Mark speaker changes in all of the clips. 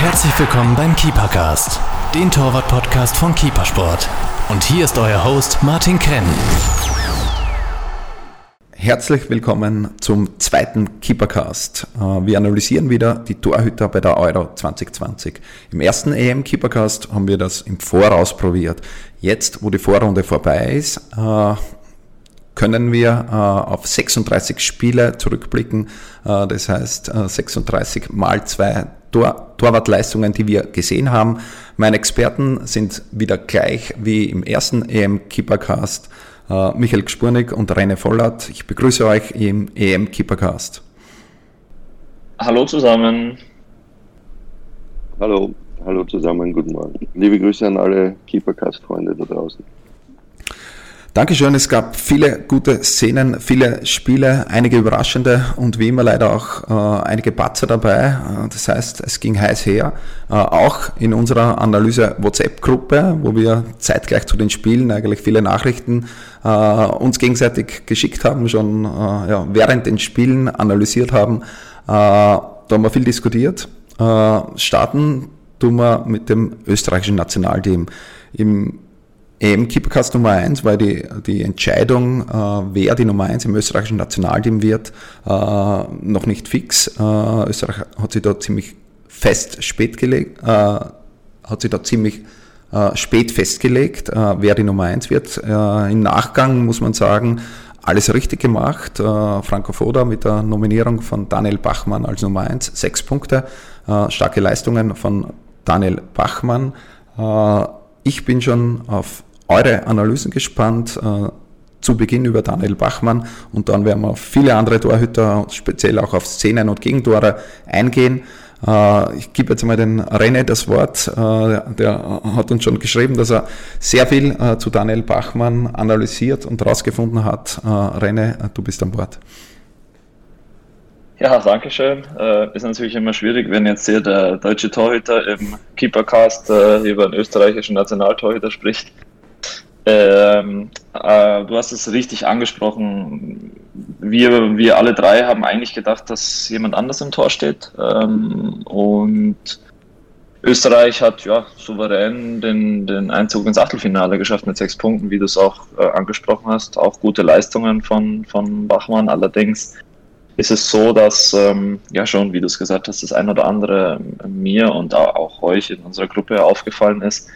Speaker 1: Herzlich willkommen beim Keepercast, den Torwart-Podcast von Keepersport. Und hier ist euer Host Martin Krenn.
Speaker 2: Herzlich willkommen zum zweiten Keepercast. Äh, wir analysieren wieder die Torhüter bei der Euro 2020. Im ersten EM Keepercast haben wir das im Voraus probiert. Jetzt, wo die Vorrunde vorbei ist, äh, können wir äh, auf 36 Spiele zurückblicken. Das heißt 36 mal zwei Tor Torwartleistungen, die wir gesehen haben. Meine Experten sind wieder gleich wie im ersten EM Keepercast. Äh, Michael Gspurnik und René Vollert. Ich begrüße euch im EM Keepercast.
Speaker 3: Hallo zusammen.
Speaker 4: Hallo, hallo zusammen, guten Morgen. Liebe Grüße an alle Keepercast-Freunde da draußen.
Speaker 2: Dankeschön. Es gab viele gute Szenen, viele Spiele, einige überraschende und wie immer leider auch äh, einige Patzer dabei. Äh, das heißt, es ging heiß her. Äh, auch in unserer Analyse WhatsApp-Gruppe, wo wir zeitgleich zu den Spielen eigentlich viele Nachrichten äh, uns gegenseitig geschickt haben, schon äh, ja, während den Spielen analysiert haben. Da haben wir viel diskutiert. starten tun wir mit dem österreichischen Nationalteam. Im EM Keepercast Nummer 1, weil die, die Entscheidung, äh, wer die Nummer 1 im österreichischen Nationalteam wird, äh, noch nicht fix. Äh, Österreich hat sich da ziemlich fest spät gelegt, äh, hat sich da ziemlich äh, spät festgelegt, äh, wer die Nummer 1 wird. Im Nachgang muss man sagen, alles richtig gemacht. Franco Foda mit der Nominierung von Daniel Bachmann als Nummer 1, sechs Punkte, starke Leistungen von Daniel Bachmann. Ich bin schon auf eure Analysen gespannt. Äh, zu Beginn über Daniel Bachmann und dann werden wir auf viele andere Torhüter, speziell auch auf Szenen und Gegentore eingehen. Äh, ich gebe jetzt mal den René das Wort. Äh, der hat uns schon geschrieben, dass er sehr viel zu Daniel Bachmann analysiert und herausgefunden hat. René, du bist an Bord.
Speaker 3: Ja, danke schön. ist natürlich immer schwierig, wenn jetzt hier der deutsche Torhüter im Keepercast über einen österreichischen Nationaltorhüter spricht. Ähm, äh, du hast es richtig angesprochen. Wir, wir alle drei haben eigentlich gedacht, dass jemand anders im Tor steht. Ähm, und Österreich hat ja souverän den, den Einzug ins Achtelfinale geschafft mit sechs Punkten, wie du es auch äh, angesprochen hast. Auch gute Leistungen von, von Bachmann. Allerdings ist es so, dass, ähm, ja schon, wie du es gesagt hast, das ein oder andere mir und auch euch in unserer Gruppe aufgefallen ist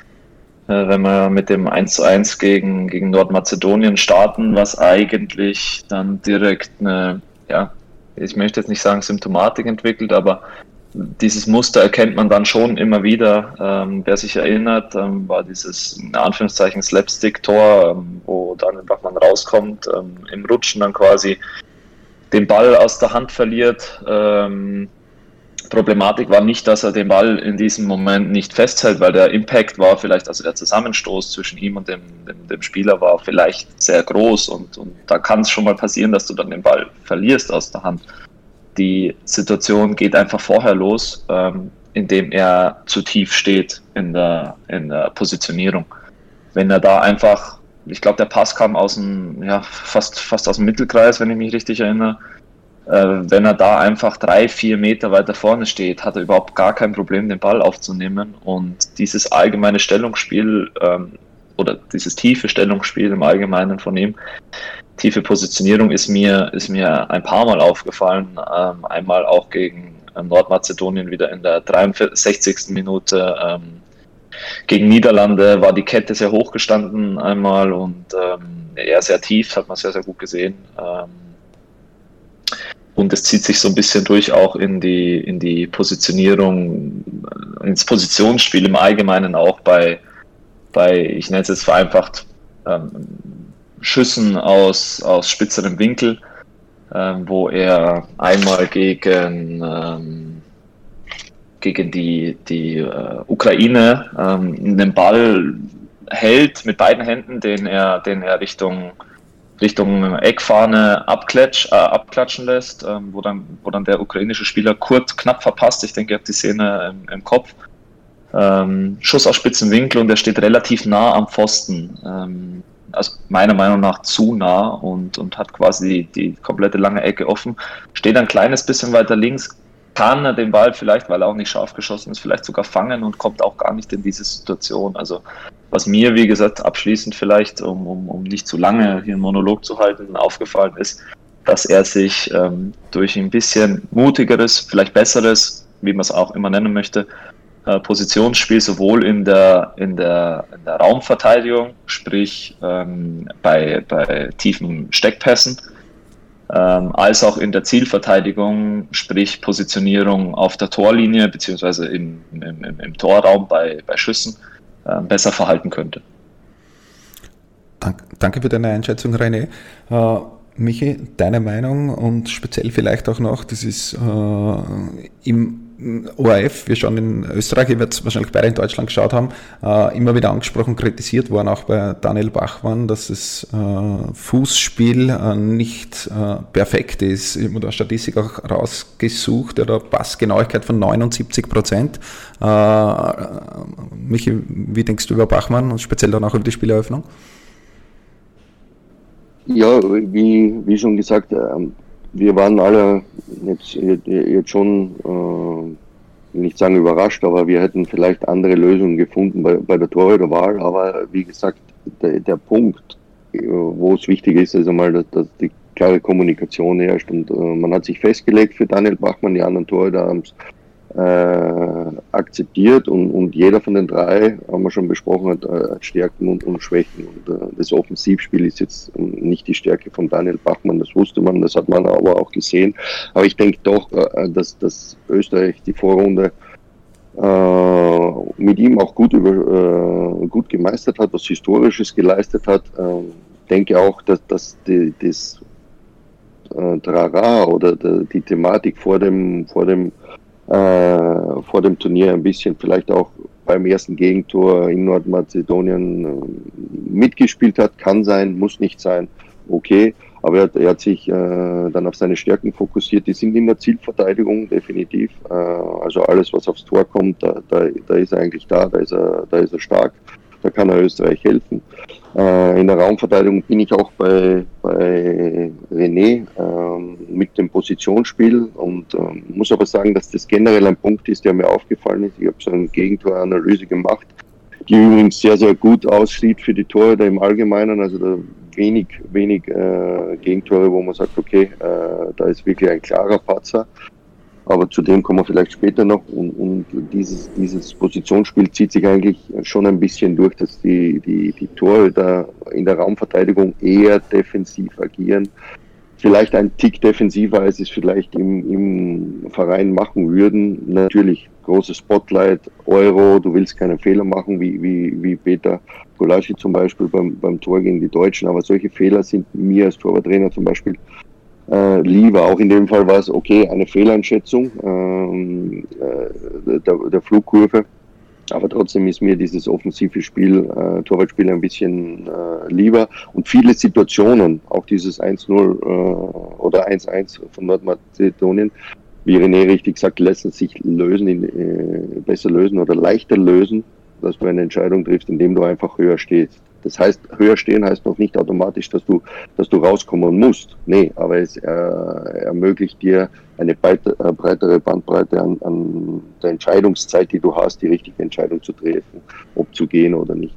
Speaker 3: wenn wir mit dem 1 zu 1 gegen, gegen Nordmazedonien starten, was eigentlich dann direkt eine, ja, ich möchte jetzt nicht sagen Symptomatik entwickelt, aber dieses Muster erkennt man dann schon immer wieder. Ähm, wer sich erinnert, ähm, war dieses in Anführungszeichen Slapstick-Tor, ähm, wo Daniel Bachmann rauskommt, ähm, im Rutschen dann quasi den Ball aus der Hand verliert. Ähm, Problematik war nicht, dass er den Ball in diesem Moment nicht festhält, weil der Impact war vielleicht, also der Zusammenstoß zwischen ihm und dem, dem, dem Spieler war vielleicht sehr groß und, und da kann es schon mal passieren, dass du dann den Ball verlierst aus der Hand. Die Situation geht einfach vorher los, ähm, indem er zu tief steht in der, in der Positionierung. Wenn er da einfach, ich glaube, der Pass kam aus dem, ja, fast, fast aus dem Mittelkreis, wenn ich mich richtig erinnere, wenn er da einfach drei, vier Meter weiter vorne steht, hat er überhaupt gar kein Problem, den Ball aufzunehmen. Und dieses allgemeine Stellungsspiel ähm, oder dieses tiefe Stellungsspiel im Allgemeinen von ihm, tiefe Positionierung ist mir, ist mir ein paar Mal aufgefallen. Ähm, einmal auch gegen ähm, Nordmazedonien wieder in der 63. Minute. Ähm, gegen Niederlande war die Kette sehr hoch gestanden einmal und ähm, er sehr tief, hat man sehr, sehr gut gesehen. Ähm, und es zieht sich so ein bisschen durch auch in die, in die Positionierung, ins Positionsspiel im Allgemeinen auch bei, bei ich nenne es jetzt vereinfacht, ähm, Schüssen aus, aus spitzerem Winkel, ähm, wo er einmal gegen, ähm, gegen die, die äh, Ukraine ähm, einen Ball hält mit beiden Händen, den er, den er Richtung Richtung Eckfahne abklatsch, äh, abklatschen lässt, ähm, wo, dann, wo dann der ukrainische Spieler kurz knapp verpasst. Ich denke, ihr habt die Szene im, im Kopf. Ähm, Schuss aus spitzen Winkel und er steht relativ nah am Pfosten. Ähm, also meiner Meinung nach zu nah und, und hat quasi die, die komplette lange Ecke offen. Steht ein kleines bisschen weiter links, kann er den Ball vielleicht, weil er auch nicht scharf geschossen ist, vielleicht sogar fangen und kommt auch gar nicht in diese Situation. Also was mir, wie gesagt, abschließend vielleicht, um, um, um nicht zu lange hier einen Monolog zu halten, aufgefallen ist, dass er sich ähm, durch ein bisschen mutigeres, vielleicht besseres, wie man es auch immer nennen möchte, äh, Positionsspiel sowohl in der, in der, in der Raumverteidigung, sprich ähm, bei, bei tiefen Steckpässen, ähm, als auch in der Zielverteidigung, sprich Positionierung auf der Torlinie beziehungsweise im, im, im, Torraum bei, bei Schüssen, besser verhalten könnte.
Speaker 2: Danke für deine Einschätzung, René. Äh, Michi, deine Meinung und speziell vielleicht auch noch, das ist äh, im ORF, wir schauen in Österreich, ihr werdet wahrscheinlich beide in Deutschland geschaut haben, äh, immer wieder angesprochen, kritisiert worden, auch bei Daniel Bachmann, dass das äh, Fußspiel äh, nicht äh, perfekt ist. Ich habe da Statistik auch rausgesucht, oder Passgenauigkeit von 79 Prozent. Äh, Michi, wie denkst du über Bachmann und speziell dann auch über die Spieleröffnung?
Speaker 4: Ja, wie, wie schon gesagt, ähm, wir waren alle jetzt, jetzt schon, äh, nicht sagen überrascht, aber wir hätten vielleicht andere Lösungen gefunden bei, bei der Torhüterwahl. Aber wie gesagt, der, der Punkt, äh, wo es wichtig ist, ist einmal, dass, dass die klare Kommunikation herrscht und äh, man hat sich festgelegt für Daniel Bachmann, die anderen Torhüter haben es äh, akzeptiert und, und jeder von den drei, haben wir schon besprochen, hat, äh, hat Stärken und, und Schwächen. Und äh, das Offensivspiel ist jetzt nicht die Stärke von Daniel Bachmann, das wusste man, das hat man aber auch gesehen. Aber ich denke doch, äh, dass, dass Österreich die Vorrunde äh, mit ihm auch gut, über, äh, gut gemeistert hat, was Historisches geleistet hat. Äh, denke auch, dass, dass die, das äh, Trara oder die, die Thematik vor dem, vor dem äh, vor dem Turnier ein bisschen vielleicht auch beim ersten Gegentor in Nordmazedonien äh, mitgespielt hat. Kann sein, muss nicht sein, okay. Aber er, er hat sich äh, dann auf seine Stärken fokussiert. Die sind in der Zielverteidigung definitiv. Äh, also alles, was aufs Tor kommt, da, da, da ist er eigentlich da, da ist er, da ist er stark. Da kann er Österreich helfen. Äh, in der Raumverteidigung bin ich auch bei, bei René ähm, mit dem Positionsspiel und ähm, muss aber sagen, dass das generell ein Punkt ist, der mir aufgefallen ist. Ich habe so eine Gegentoranalyse gemacht, die übrigens sehr, sehr gut aussieht für die Tore da im Allgemeinen. Also da wenig, wenig äh, Gegentore, wo man sagt, okay, äh, da ist wirklich ein klarer Patzer. Aber zu dem kommen wir vielleicht später noch. Und, und dieses, dieses Positionsspiel zieht sich eigentlich schon ein bisschen durch, dass die, die, die Torhüter in der Raumverteidigung eher defensiv agieren. Vielleicht ein Tick defensiver, als es vielleicht im, im Verein machen würden. Natürlich großes Spotlight, Euro, du willst keine Fehler machen, wie, wie, wie Peter Golaschi zum Beispiel beim, beim Tor gegen die Deutschen. Aber solche Fehler sind mir als Torwarttrainer zum Beispiel äh, lieber. Auch in dem Fall war es okay, eine Fehleinschätzung ähm, äh, der, der Flugkurve. Aber trotzdem ist mir dieses offensive Spiel, äh, Torwartspiel ein bisschen äh, lieber. Und viele Situationen, auch dieses 1-0 äh, oder 1-1 von Nordmazedonien, wie René richtig sagt, lassen sich lösen, in, äh, besser lösen oder leichter lösen, dass du eine Entscheidung triffst, indem du einfach höher stehst. Das heißt, höher stehen heißt noch nicht automatisch, dass du, dass du rauskommen musst. Nee, aber es äh, ermöglicht dir eine äh, breitere Bandbreite an, an der Entscheidungszeit, die du hast, die richtige Entscheidung zu treffen, ob zu gehen oder nicht.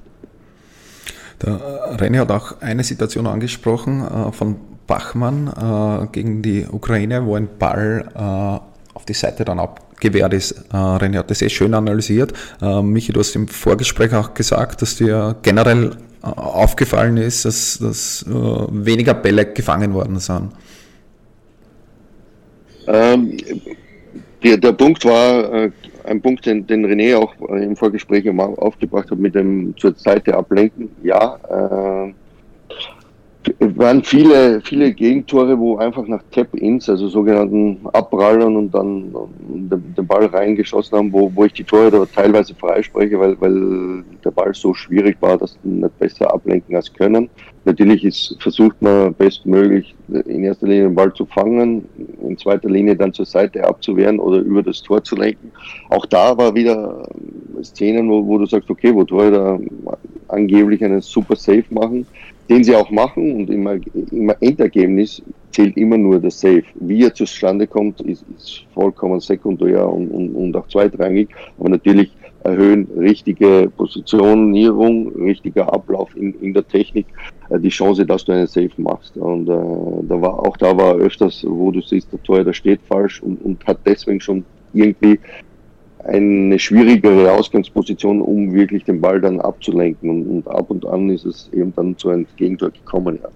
Speaker 2: Der René hat auch eine Situation angesprochen äh, von Bachmann äh, gegen die Ukraine, wo ein Ball äh, auf die Seite dann abgewehrt ist. Äh, René hat das sehr schön analysiert. Äh, Michi, du hast im Vorgespräch auch gesagt, dass dir generell aufgefallen ist, dass, dass äh, weniger Bälle gefangen worden sind?
Speaker 4: Ähm, der, der Punkt war äh, ein Punkt, den, den René auch im Vorgespräch aufgebracht hat mit dem zur Seite ablenken. Ja, äh, waren viele, viele Gegentore, wo einfach nach Tap-Ins, also sogenannten Abprallern und dann den, Ball reingeschossen haben, wo, wo ich die Tore teilweise freispreche, weil, weil der Ball so schwierig war, dass sie nicht besser ablenken als können. Natürlich ist, versucht man bestmöglich in erster Linie den Ball zu fangen, in zweiter Linie dann zur Seite abzuwehren oder über das Tor zu lenken. Auch da war wieder Szenen, wo, wo du sagst, okay, wo Torhüter angeblich einen super Safe machen, den sie auch machen und im, im Endergebnis zählt immer nur der Safe. Wie er zustande kommt, ist, ist vollkommen sekundär und, und, und auch zweitrangig. Aber natürlich erhöhen richtige Positionierung, richtiger Ablauf in, in der Technik äh, die Chance, dass du einen Safe machst. Und äh, da war auch da war öfters, wo du siehst, der Tor, der steht falsch und, und hat deswegen schon irgendwie eine schwierigere Ausgangsposition, um wirklich den Ball dann abzulenken. Und, und ab und an ist es eben dann zu einem Gegentor gekommen. Ja.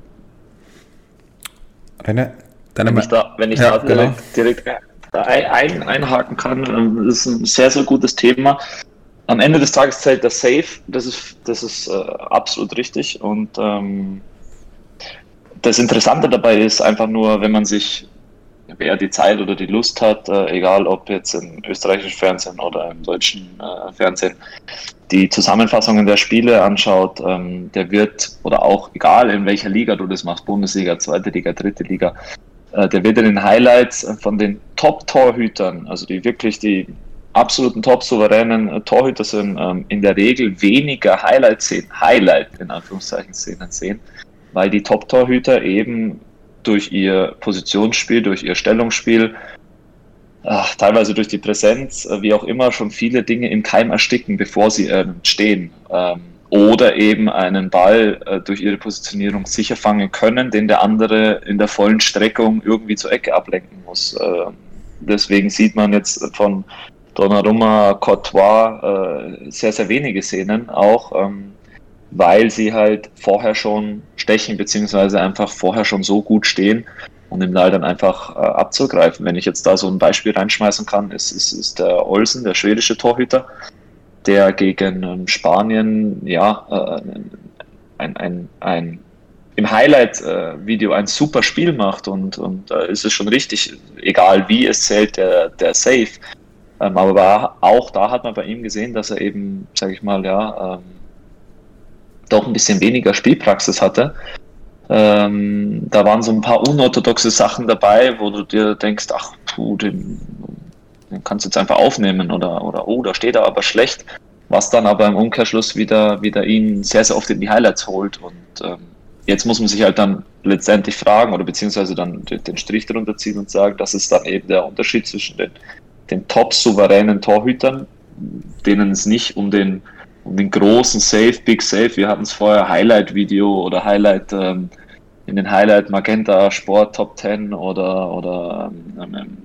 Speaker 3: René, wenn ich da, wenn ich ja, da genau. direkt, direkt ein, einhaken kann, ähm, das ist ein sehr, sehr gutes Thema. Am Ende des Tages zählt der Safe, das ist, das ist äh, absolut richtig. Und ähm, das Interessante dabei ist einfach nur, wenn man sich wer die Zeit oder die Lust hat, äh, egal ob jetzt im österreichischen Fernsehen oder im deutschen äh, Fernsehen, die Zusammenfassungen der Spiele anschaut, ähm, der wird, oder auch egal in welcher Liga du das machst, Bundesliga, zweite Liga, dritte Liga, äh, der wird in den Highlights von den Top-Torhütern, also die wirklich die absoluten top-souveränen äh, Torhüter sind, ähm, in der Regel weniger Highlight-Szenen, Highlight in Anführungszeichen Szenen sehen, weil die Top-Torhüter eben durch ihr Positionsspiel, durch ihr Stellungsspiel, ach, teilweise durch die Präsenz, äh, wie auch immer, schon viele Dinge im Keim ersticken, bevor sie äh, stehen. Ähm, oder eben einen Ball äh, durch ihre Positionierung sicher fangen können, den der andere in der vollen Streckung irgendwie zur Ecke ablenken muss. Äh, deswegen sieht man jetzt von Donnarumma, Courtois äh, sehr, sehr wenige Szenen auch. Ähm, weil sie halt vorher schon stechen, beziehungsweise einfach vorher schon so gut stehen und im Ball dann einfach äh, abzugreifen. Wenn ich jetzt da so ein Beispiel reinschmeißen kann, ist, ist, ist der Olsen, der schwedische Torhüter, der gegen ähm, Spanien ja äh, ein, ein, ein im Highlight-Video ein super Spiel macht und, und äh, ist es schon richtig, egal wie es zählt, der, der Safe. Ähm, aber auch da hat man bei ihm gesehen, dass er eben, sage ich mal, ja, ähm, doch ein bisschen weniger Spielpraxis hatte. Ähm, da waren so ein paar unorthodoxe Sachen dabei, wo du dir denkst, ach, puh, den, den kannst du jetzt einfach aufnehmen oder, oder oh, da steht er aber schlecht, was dann aber im Umkehrschluss wieder, wieder ihn sehr, sehr oft in die Highlights holt und ähm, jetzt muss man sich halt dann letztendlich fragen oder beziehungsweise dann den Strich drunter ziehen und sagen, das ist dann eben der Unterschied zwischen den, den top souveränen Torhütern, denen es nicht um den den großen Safe, Big Safe. Wir hatten es vorher Highlight-Video oder Highlight ähm, in den Highlight Magenta Sport Top 10 oder, oder ähm, ähm,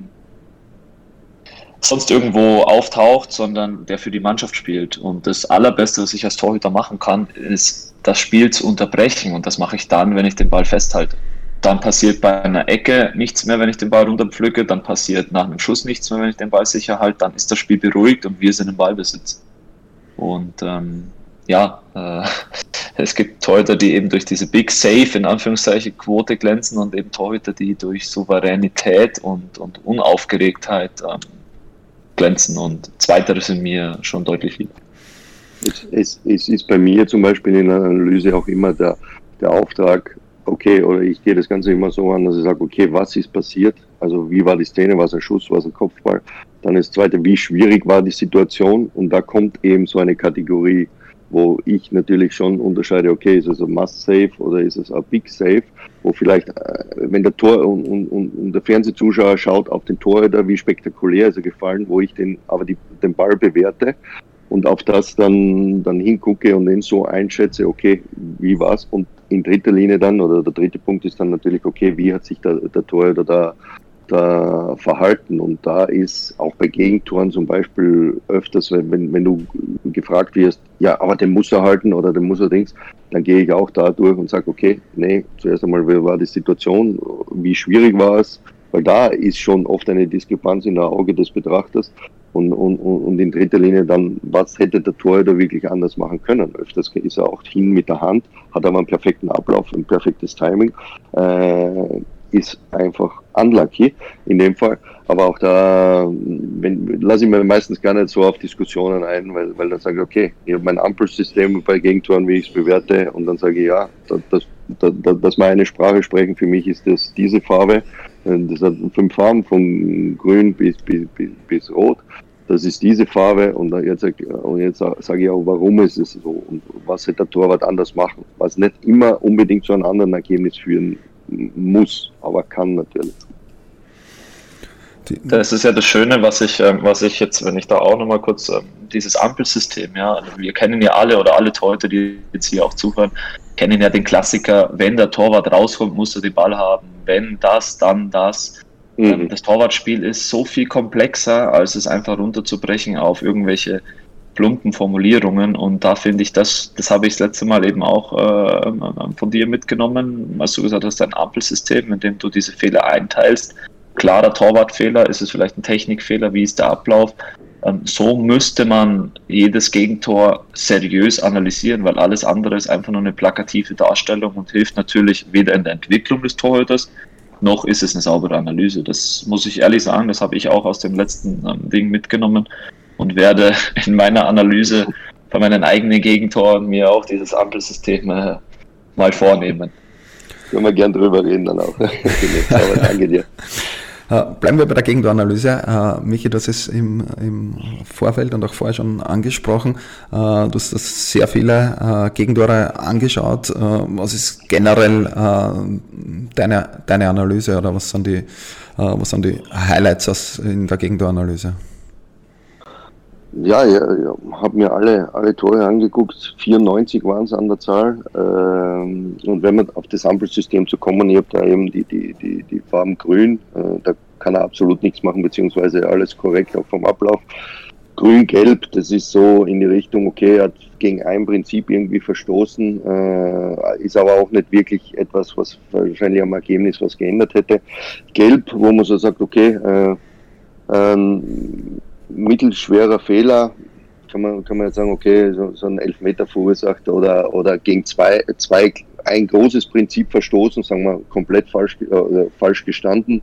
Speaker 3: sonst irgendwo auftaucht, sondern der für die Mannschaft spielt. Und das Allerbeste, was ich als Torhüter machen kann, ist das Spiel zu unterbrechen. Und das mache ich dann, wenn ich den Ball festhalte. Dann passiert bei einer Ecke nichts mehr, wenn ich den Ball runterpflücke. Dann passiert nach einem Schuss nichts mehr, wenn ich den Ball sicher halte. Dann ist das Spiel beruhigt und wir sind im Ballbesitz. Und ähm, ja, äh, es gibt Torhüter, die eben durch diese Big Safe in Anführungszeichen Quote glänzen und eben Torhüter, die durch Souveränität und, und Unaufgeregtheit ähm, glänzen. Und zweitere sind mir schon deutlich lieber.
Speaker 4: Es, es, es, ist bei mir zum Beispiel in der Analyse auch immer der, der Auftrag, okay, oder ich gehe das Ganze immer so an, dass ich sage, okay, was ist passiert? Also wie war die Szene, war es ein Schuss, war es ein Kopfball? Dann das zweite, wie schwierig war die Situation? Und da kommt eben so eine Kategorie, wo ich natürlich schon unterscheide, okay, ist es ein Must-Save oder ist es ein Big-Save, wo vielleicht, äh, wenn der Tor und, und, und der Fernsehzuschauer schaut auf den Torhüter, wie spektakulär ist er gefallen, wo ich den, aber die, den Ball bewerte und auf das dann, dann hingucke und den so einschätze, okay, wie war's? Und in dritter Linie dann, oder der dritte Punkt ist dann natürlich, okay, wie hat sich der, der Torhüter da da verhalten. Und da ist auch bei Gegentoren zum Beispiel öfters, wenn, wenn, wenn du gefragt wirst, ja, aber den muss er halten oder den muss er Dings, dann gehe ich auch da durch und sage, okay, nee, zuerst einmal, wie war die Situation, wie schwierig war es, weil da ist schon oft eine Diskrepanz in der Auge des Betrachters. Und, und, und in dritter Linie dann, was hätte der Torhüter wirklich anders machen können? Öfters ist er auch hin mit der Hand, hat aber einen perfekten Ablauf, ein perfektes Timing. Äh, ist einfach unlucky in dem Fall. Aber auch da lasse ich mir meistens gar nicht so auf Diskussionen ein, weil, weil dann sage ich, okay, ich habe mein Ampelsystem bei Gegentoren, wie ich es bewerte, und dann sage ich, ja, das, das, das, das meine Sprache sprechen, für mich ist das diese Farbe. Das hat fünf Farben, von grün bis, bis, bis, bis rot. Das ist diese Farbe und jetzt, und jetzt sage ich auch, warum ist es so und was hätte der Torwart anders machen, was nicht immer unbedingt zu einem anderen Ergebnis führen muss, aber kann natürlich.
Speaker 3: Das ist ja das Schöne, was ich, ähm, was ich jetzt, wenn ich da auch nochmal kurz, ähm, dieses Ampelsystem, ja, also wir kennen ja alle oder alle Torhüter, die jetzt hier auch zuhören, kennen ja den Klassiker, wenn der Torwart rauskommt, muss er den Ball haben, wenn das, dann das. Mhm. Ähm, das Torwartspiel ist so viel komplexer, als es einfach runterzubrechen auf irgendwelche plumpen Formulierungen und da finde ich, das, das habe ich das letzte Mal eben auch äh, von dir mitgenommen, als du gesagt hast, ein Ampelsystem, in dem du diese Fehler einteilst klarer Torwartfehler, ist es vielleicht ein Technikfehler, wie ist der Ablauf. Ähm, so müsste man jedes Gegentor seriös analysieren, weil alles andere ist einfach nur eine plakative Darstellung und hilft natürlich weder in der Entwicklung des Torhüters, noch ist es eine saubere Analyse. Das muss ich ehrlich sagen, das habe ich auch aus dem letzten ähm, Ding mitgenommen und werde in meiner Analyse von meinen eigenen Gegentoren mir auch dieses Ampelsystem äh, mal vornehmen.
Speaker 4: Können wir gern drüber reden dann auch. danke dir.
Speaker 2: Äh, bleiben wir bei der Gegentoranalyse. Uh, Michi, du hast es im, im, Vorfeld und auch vorher schon angesprochen. Uh, du hast das sehr viele Gegentore angeschaut. was ist generell deine, deine Analyse oder was sind die, was sind die Highlights aus, in der Gegentoranalyse?
Speaker 4: Ja, ja, ja habe mir alle, alle Tore angeguckt. 94 waren es an der Zahl. Ähm, und wenn man auf das Ampelsystem zu kommen, ich habe da eben die, die, die, die Farben grün, äh, da kann er absolut nichts machen, beziehungsweise alles korrekt auch vom Ablauf. Grün-Gelb, das ist so in die Richtung, okay, er hat gegen ein Prinzip irgendwie verstoßen, äh, ist aber auch nicht wirklich etwas, was wahrscheinlich am Ergebnis was geändert hätte. Gelb, wo man so sagt, okay, äh, ähm, mittelschwerer Fehler, kann man, kann man jetzt sagen, okay, so, so ein Elfmeter verursacht oder, oder gegen zwei, zwei ein großes Prinzip verstoßen, sagen wir komplett falsch, äh, falsch gestanden.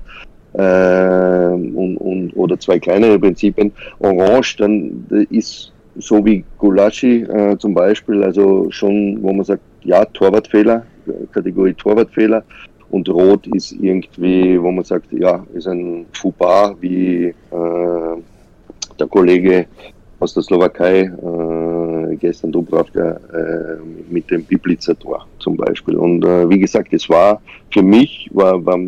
Speaker 4: Äh, und, und, oder zwei kleinere Prinzipien. Orange, dann ist so wie Gulaschi äh, zum Beispiel, also schon, wo man sagt, ja, Torwartfehler, Kategorie Torwartfehler. Und Rot ist irgendwie, wo man sagt, ja, ist ein Fauxpas, wie äh, der Kollege aus der Slowakei, äh, gestern Dubravka, äh, mit dem Biblitzer Tor zum Beispiel. Und äh, wie gesagt, es war für mich war, war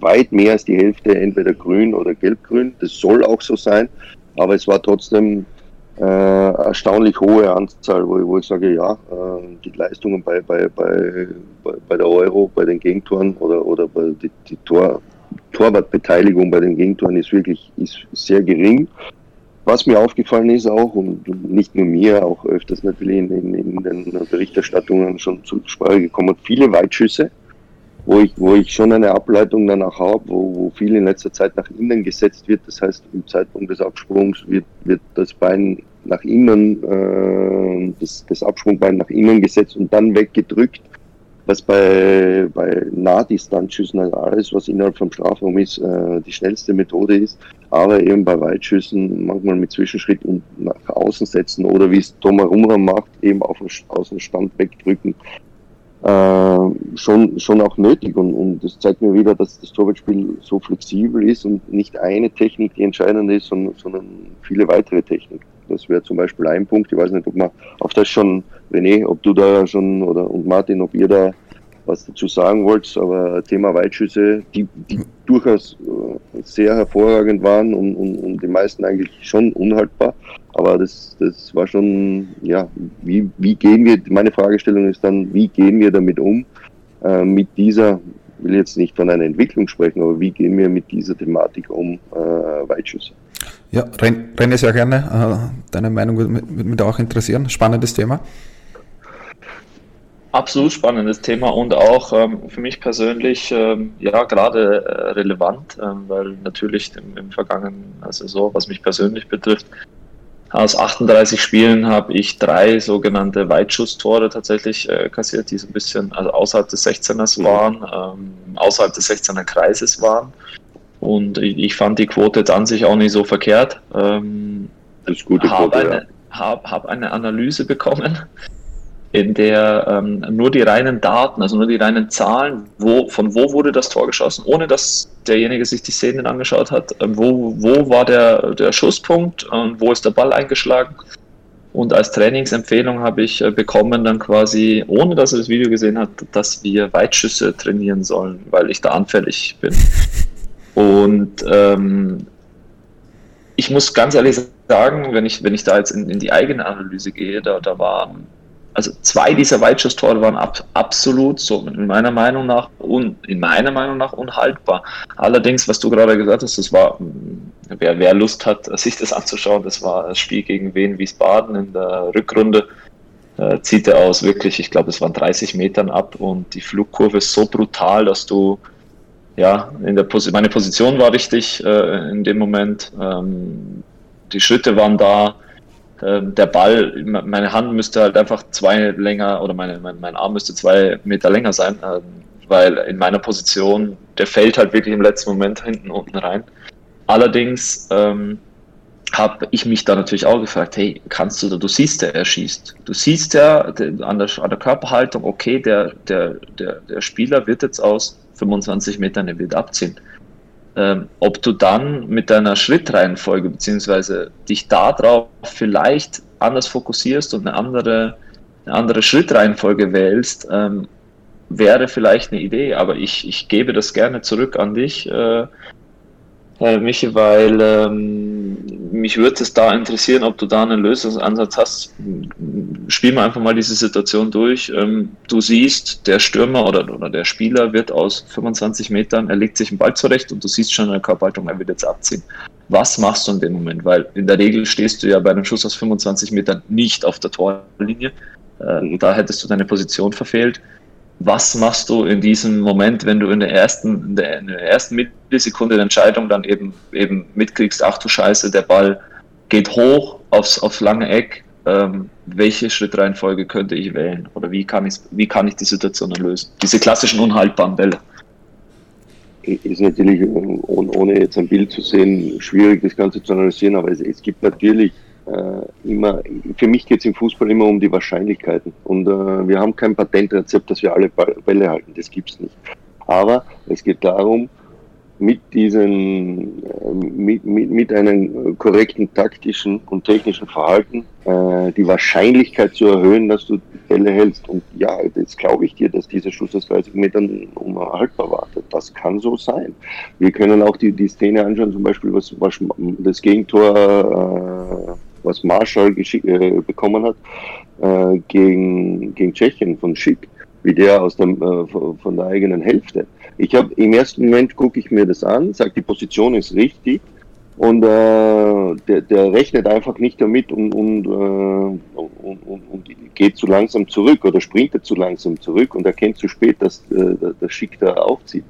Speaker 4: weit mehr als die Hälfte entweder grün oder gelb-grün. Das soll auch so sein, aber es war trotzdem äh, erstaunlich hohe Anzahl, wo, wo ich sage, ja, äh, die Leistungen bei, bei, bei, bei der Euro, bei den Gegentoren oder, oder bei die, die Tor, Torwartbeteiligung bei den Gegentoren ist wirklich ist sehr gering. Was mir aufgefallen ist auch, und nicht nur mir, auch öfters natürlich in, in, in den Berichterstattungen schon zur Sprache gekommen, viele Weitschüsse, wo ich, wo ich schon eine Ableitung danach habe, wo, wo viel in letzter Zeit nach innen gesetzt wird. Das heißt, im Zeitpunkt des Absprungs wird, wird das Bein nach innen, äh, das, das Absprungbein nach innen gesetzt und dann weggedrückt was bei, bei Nahdistanzschüssen, also alles, was innerhalb vom Strafraum ist, äh, die schnellste Methode ist, aber eben bei Weitschüssen manchmal mit Zwischenschritt und nach außen setzen oder wie es Thomas Rumram macht, eben auf den Außenstand wegdrücken, äh, schon, schon auch nötig. Und, und das zeigt mir wieder, dass das Torwartspiel so flexibel ist und nicht eine Technik die entscheidend ist, sondern, sondern viele weitere Techniken. Das wäre zum Beispiel ein Punkt. Ich weiß nicht, ob man auf das schon, René, ob du da schon oder und Martin, ob ihr da was dazu sagen wollt, aber Thema Weitschüsse, die, die durchaus äh, sehr hervorragend waren und, und, und die meisten eigentlich schon unhaltbar. Aber das, das war schon, ja, wie, wie gehen wir, meine Fragestellung ist dann, wie gehen wir damit um, äh, mit dieser, ich will jetzt nicht von einer Entwicklung sprechen, aber wie gehen wir mit dieser Thematik um, äh, Weitschüsse?
Speaker 2: Ja, René, sehr gerne. Äh, deine Meinung würde mich auch interessieren. Spannendes Thema.
Speaker 3: Absolut spannendes Thema und auch ähm, für mich persönlich ähm, ja gerade äh, relevant, ähm, weil natürlich im, im vergangenen Saison, was mich persönlich betrifft, aus 38 Spielen habe ich drei sogenannte Weitschusstore tatsächlich äh, kassiert, die so ein bisschen also außerhalb des 16ers waren, ähm, außerhalb des 16er Kreises waren. Und ich fand die Quote jetzt an sich auch nicht so verkehrt. Ähm, das ist gute Quote. Habe eine, ja. hab, hab eine Analyse bekommen, in der ähm, nur die reinen Daten, also nur die reinen Zahlen, wo, von wo wurde das Tor geschossen, ohne dass derjenige sich die Szenen angeschaut hat, ähm, wo, wo war der, der Schusspunkt und wo ist der Ball eingeschlagen Und als Trainingsempfehlung habe ich äh, bekommen dann quasi, ohne dass er das Video gesehen hat, dass wir Weitschüsse trainieren sollen, weil ich da anfällig bin. Und ähm, ich muss ganz ehrlich sagen, wenn ich, wenn ich da jetzt in, in die eigene Analyse gehe, da, da waren also zwei dieser Weitschusstore waren ab, absolut so in meiner Meinung nach un, in meiner Meinung nach unhaltbar. Allerdings, was du gerade gesagt hast, das war wer, wer Lust hat, sich das anzuschauen, das war das Spiel gegen Wien Wiesbaden in der Rückrunde. Äh, zieht er aus wirklich, ich glaube, es waren 30 Metern ab und die Flugkurve ist so brutal, dass du ja in der Pos meine Position war richtig äh, in dem Moment. Ähm, die Schritte waren da ähm, der Ball, meine Hand müsste halt einfach zwei länger oder meine, mein, mein Arm müsste zwei Meter länger sein, ähm, weil in meiner Position, der fällt halt wirklich im letzten Moment hinten unten rein. Allerdings ähm, habe ich mich da natürlich auch gefragt, hey, kannst du, du siehst ja, er schießt. Du siehst ja an der, an der Körperhaltung, okay, der, der, der, der Spieler wird jetzt aus 25 Metern, er wird abziehen. Ähm, ob du dann mit deiner Schrittreihenfolge beziehungsweise dich darauf vielleicht anders fokussierst und eine andere, eine andere Schrittreihenfolge wählst, ähm, wäre vielleicht eine Idee, aber ich, ich gebe das gerne zurück an dich, äh, äh, Michi, weil ähm, mich würde es da interessieren, ob du da einen Lösungsansatz hast. Spiel mal einfach mal diese Situation durch. Ähm, du siehst, der Stürmer oder, oder der Spieler wird aus 25 Metern, er legt sich einen Ball zurecht und du siehst schon in der Körperhaltung, er wird jetzt abziehen. Was machst du in dem Moment? Weil in der Regel stehst du ja bei einem Schuss aus 25 Metern nicht auf der Torlinie. Äh, da hättest du deine Position verfehlt was machst du in diesem Moment, wenn du in der ersten, in der, in der ersten Millisekunde der Entscheidung dann eben, eben mitkriegst, ach du Scheiße, der Ball geht hoch aufs, aufs lange Eck, ähm, welche Schrittreihenfolge könnte ich wählen? Oder wie kann ich, wie kann ich die Situation lösen? Diese klassischen unhaltbaren Bälle.
Speaker 4: Ist natürlich, ohne jetzt ein Bild zu sehen, schwierig, das Ganze zu analysieren, aber es, es gibt natürlich immer, für mich geht es im Fußball immer um die Wahrscheinlichkeiten. Und äh, wir haben kein Patentrezept, dass wir alle Bälle halten. Das gibt es nicht. Aber es geht darum, mit diesen, äh, mit, mit, mit einem korrekten taktischen und technischen Verhalten äh, die Wahrscheinlichkeit zu erhöhen, dass du Bälle hältst. Und ja, jetzt glaube ich dir, dass dieser Schuss aus 30 Metern unhaltbar war. Das kann so sein. Wir können auch die, die Szene anschauen, zum Beispiel was, was das Gegentor äh, was Marshall äh, bekommen hat äh, gegen, gegen Tschechien von Schick, wie der aus dem, äh, von der eigenen Hälfte. Ich habe im ersten Moment gucke ich mir das an, sage die Position ist richtig und äh, der, der rechnet einfach nicht damit und, und, äh, und, und, und geht zu langsam zurück oder sprintet zu langsam zurück und erkennt zu spät, dass äh, der Schick da aufzieht.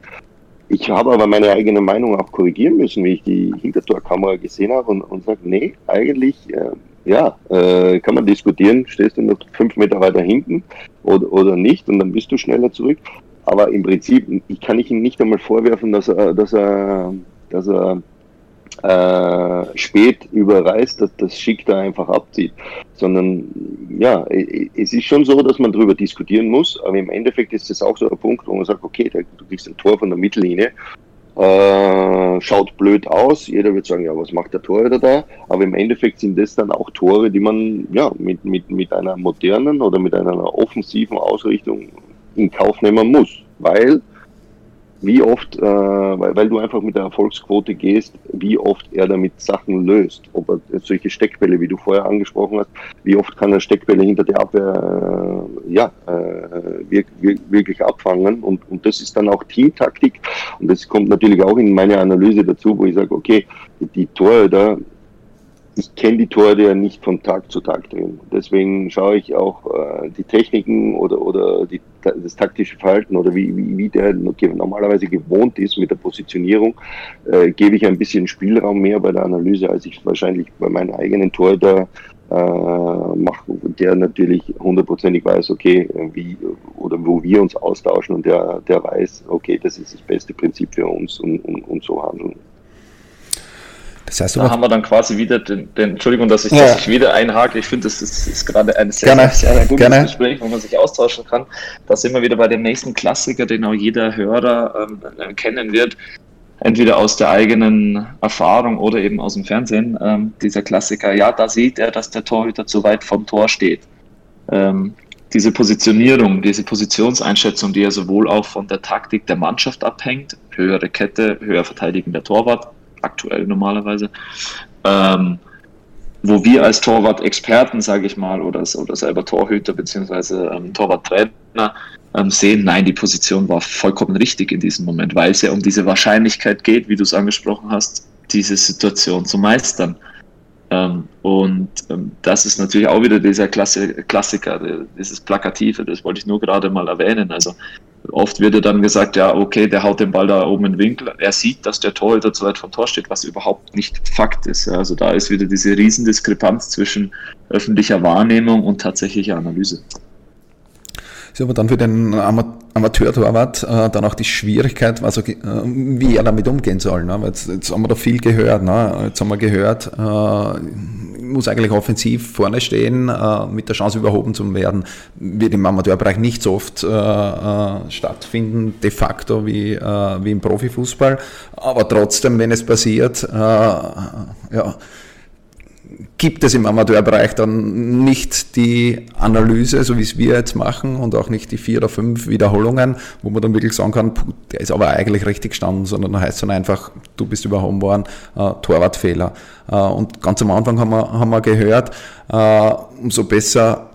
Speaker 4: Ich habe aber meine eigene Meinung auch korrigieren müssen, wie ich die Hintertorkamera gesehen habe und, und sage, nee, eigentlich, äh, ja, äh, kann man diskutieren, stehst du noch fünf Meter weiter hinten oder, oder nicht und dann bist du schneller zurück. Aber im Prinzip, ich kann ich ihm nicht einmal vorwerfen, dass er, dass er, dass er äh, spät überreißt, dass das Schick da einfach abzieht. Sondern ja, es ist schon so, dass man darüber diskutieren muss, aber im Endeffekt ist es auch so ein Punkt, wo man sagt, okay, du kriegst ein Tor von der Mittellinie, äh, schaut blöd aus, jeder wird sagen, ja, was macht der Torhüter da? Aber im Endeffekt sind das dann auch Tore, die man ja mit, mit, mit einer modernen oder mit einer offensiven Ausrichtung in Kauf nehmen muss. Weil wie oft, äh, weil, weil du einfach mit der Erfolgsquote gehst, wie oft er damit Sachen löst. Ob er solche Steckbälle, wie du vorher angesprochen hast, wie oft kann er Steckbälle hinter der Abwehr äh, ja, äh, wirklich, abfangen. Und, und das ist dann auch Teamtaktik. Und das kommt natürlich auch in meine Analyse dazu, wo ich sage, okay, die da ich kenne die Tore ja nicht von Tag zu Tag drin. Deswegen schaue ich auch äh, die Techniken oder, oder die, das taktische Verhalten oder wie, wie, wie der normalerweise gewohnt ist mit der Positionierung, äh, gebe ich ein bisschen Spielraum mehr bei der Analyse, als ich wahrscheinlich bei meinem eigenen Tor da äh, mache, der natürlich hundertprozentig weiß, okay, wie oder wo wir uns austauschen und der, der weiß, okay, das ist das beste Prinzip für uns und, und, und so handeln.
Speaker 3: Das heißt, da haben wir dann quasi wieder den, den Entschuldigung, dass ich, ja. dass ich wieder einhake. Ich finde, das ist, ist, gerade ein sehr, gerne, sehr, sehr gutes gerne. Gespräch, wo man sich austauschen kann. Da sind wir wieder bei dem nächsten Klassiker, den auch jeder Hörer ähm, kennen wird. entweder aus der eigenen Erfahrung oder eben aus dem Fernsehen, ähm, dieser Klassiker, ja, da sieht er, dass der Torhüter zu weit vom Tor steht. Ähm, diese Positionierung, diese Positionseinschätzung, die ja sowohl auch von der Taktik der Mannschaft abhängt, höhere Kette, höher verteidigender Torwart, aktuell normalerweise, ähm, wo wir als Torwart-Experten, sage ich mal, oder, oder selber Torhüter bzw. Ähm, Torwarttrainer ähm, sehen, nein, die Position war vollkommen richtig in diesem Moment, weil es ja um diese Wahrscheinlichkeit geht, wie du es angesprochen hast, diese Situation zu meistern. Ähm, und ähm, das ist natürlich auch wieder dieser Klasse, Klassiker, dieses Plakative, das wollte ich nur gerade mal erwähnen. Also oft wird ja dann gesagt, ja, okay, der haut den Ball da oben in den Winkel. Er sieht, dass der Torhüter zu weit vom Tor steht, was überhaupt nicht Fakt ist. Also da ist wieder diese Riesendiskrepanz zwischen öffentlicher Wahrnehmung und tatsächlicher Analyse
Speaker 2: ist aber dann für den Amateur-Torwart äh, dann auch die Schwierigkeit, also, äh, wie er damit umgehen soll. Ne? Weil jetzt, jetzt haben wir da viel gehört. Ne? Jetzt haben wir gehört, äh, muss eigentlich offensiv vorne stehen, äh, mit der Chance überhoben zu werden. Wird im Amateurbereich nicht so oft äh, äh, stattfinden, de facto wie, wie im Profifußball. Aber trotzdem, wenn es passiert, ja, gibt es im Amateurbereich dann nicht die Analyse, so wie es wir jetzt machen, und auch nicht die vier oder fünf Wiederholungen, wo man dann wirklich sagen kann, der ist aber eigentlich richtig gestanden, sondern da heißt es dann einfach, du bist überhoben worden, äh, Torwartfehler. Äh, und ganz am Anfang haben wir, haben wir gehört, äh, umso besser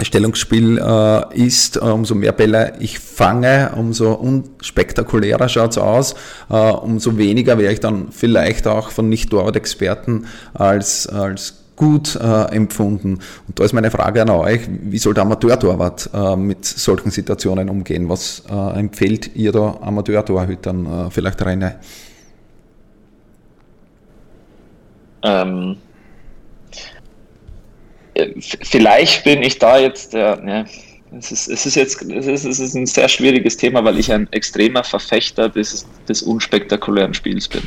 Speaker 2: Stellungsspiel äh, ist, äh, umso mehr Bälle ich fange, umso unspektakulärer schaut's aus, äh, umso weniger wäre ich dann vielleicht auch von Nicht-Torwart-Experten als, als gut äh, empfunden. Und da ist meine Frage an euch, wie soll der Amateur-Torwart äh, mit solchen Situationen umgehen? Was äh, empfiehlt ihr da Amateur-Torhütern, äh, vielleicht Reine?
Speaker 3: Ähm, vielleicht bin ich da jetzt der, ne, es ist, es ist jetzt es ist, es ist ein sehr schwieriges Thema, weil ich ein extremer Verfechter des, des unspektakulären Spiels bin.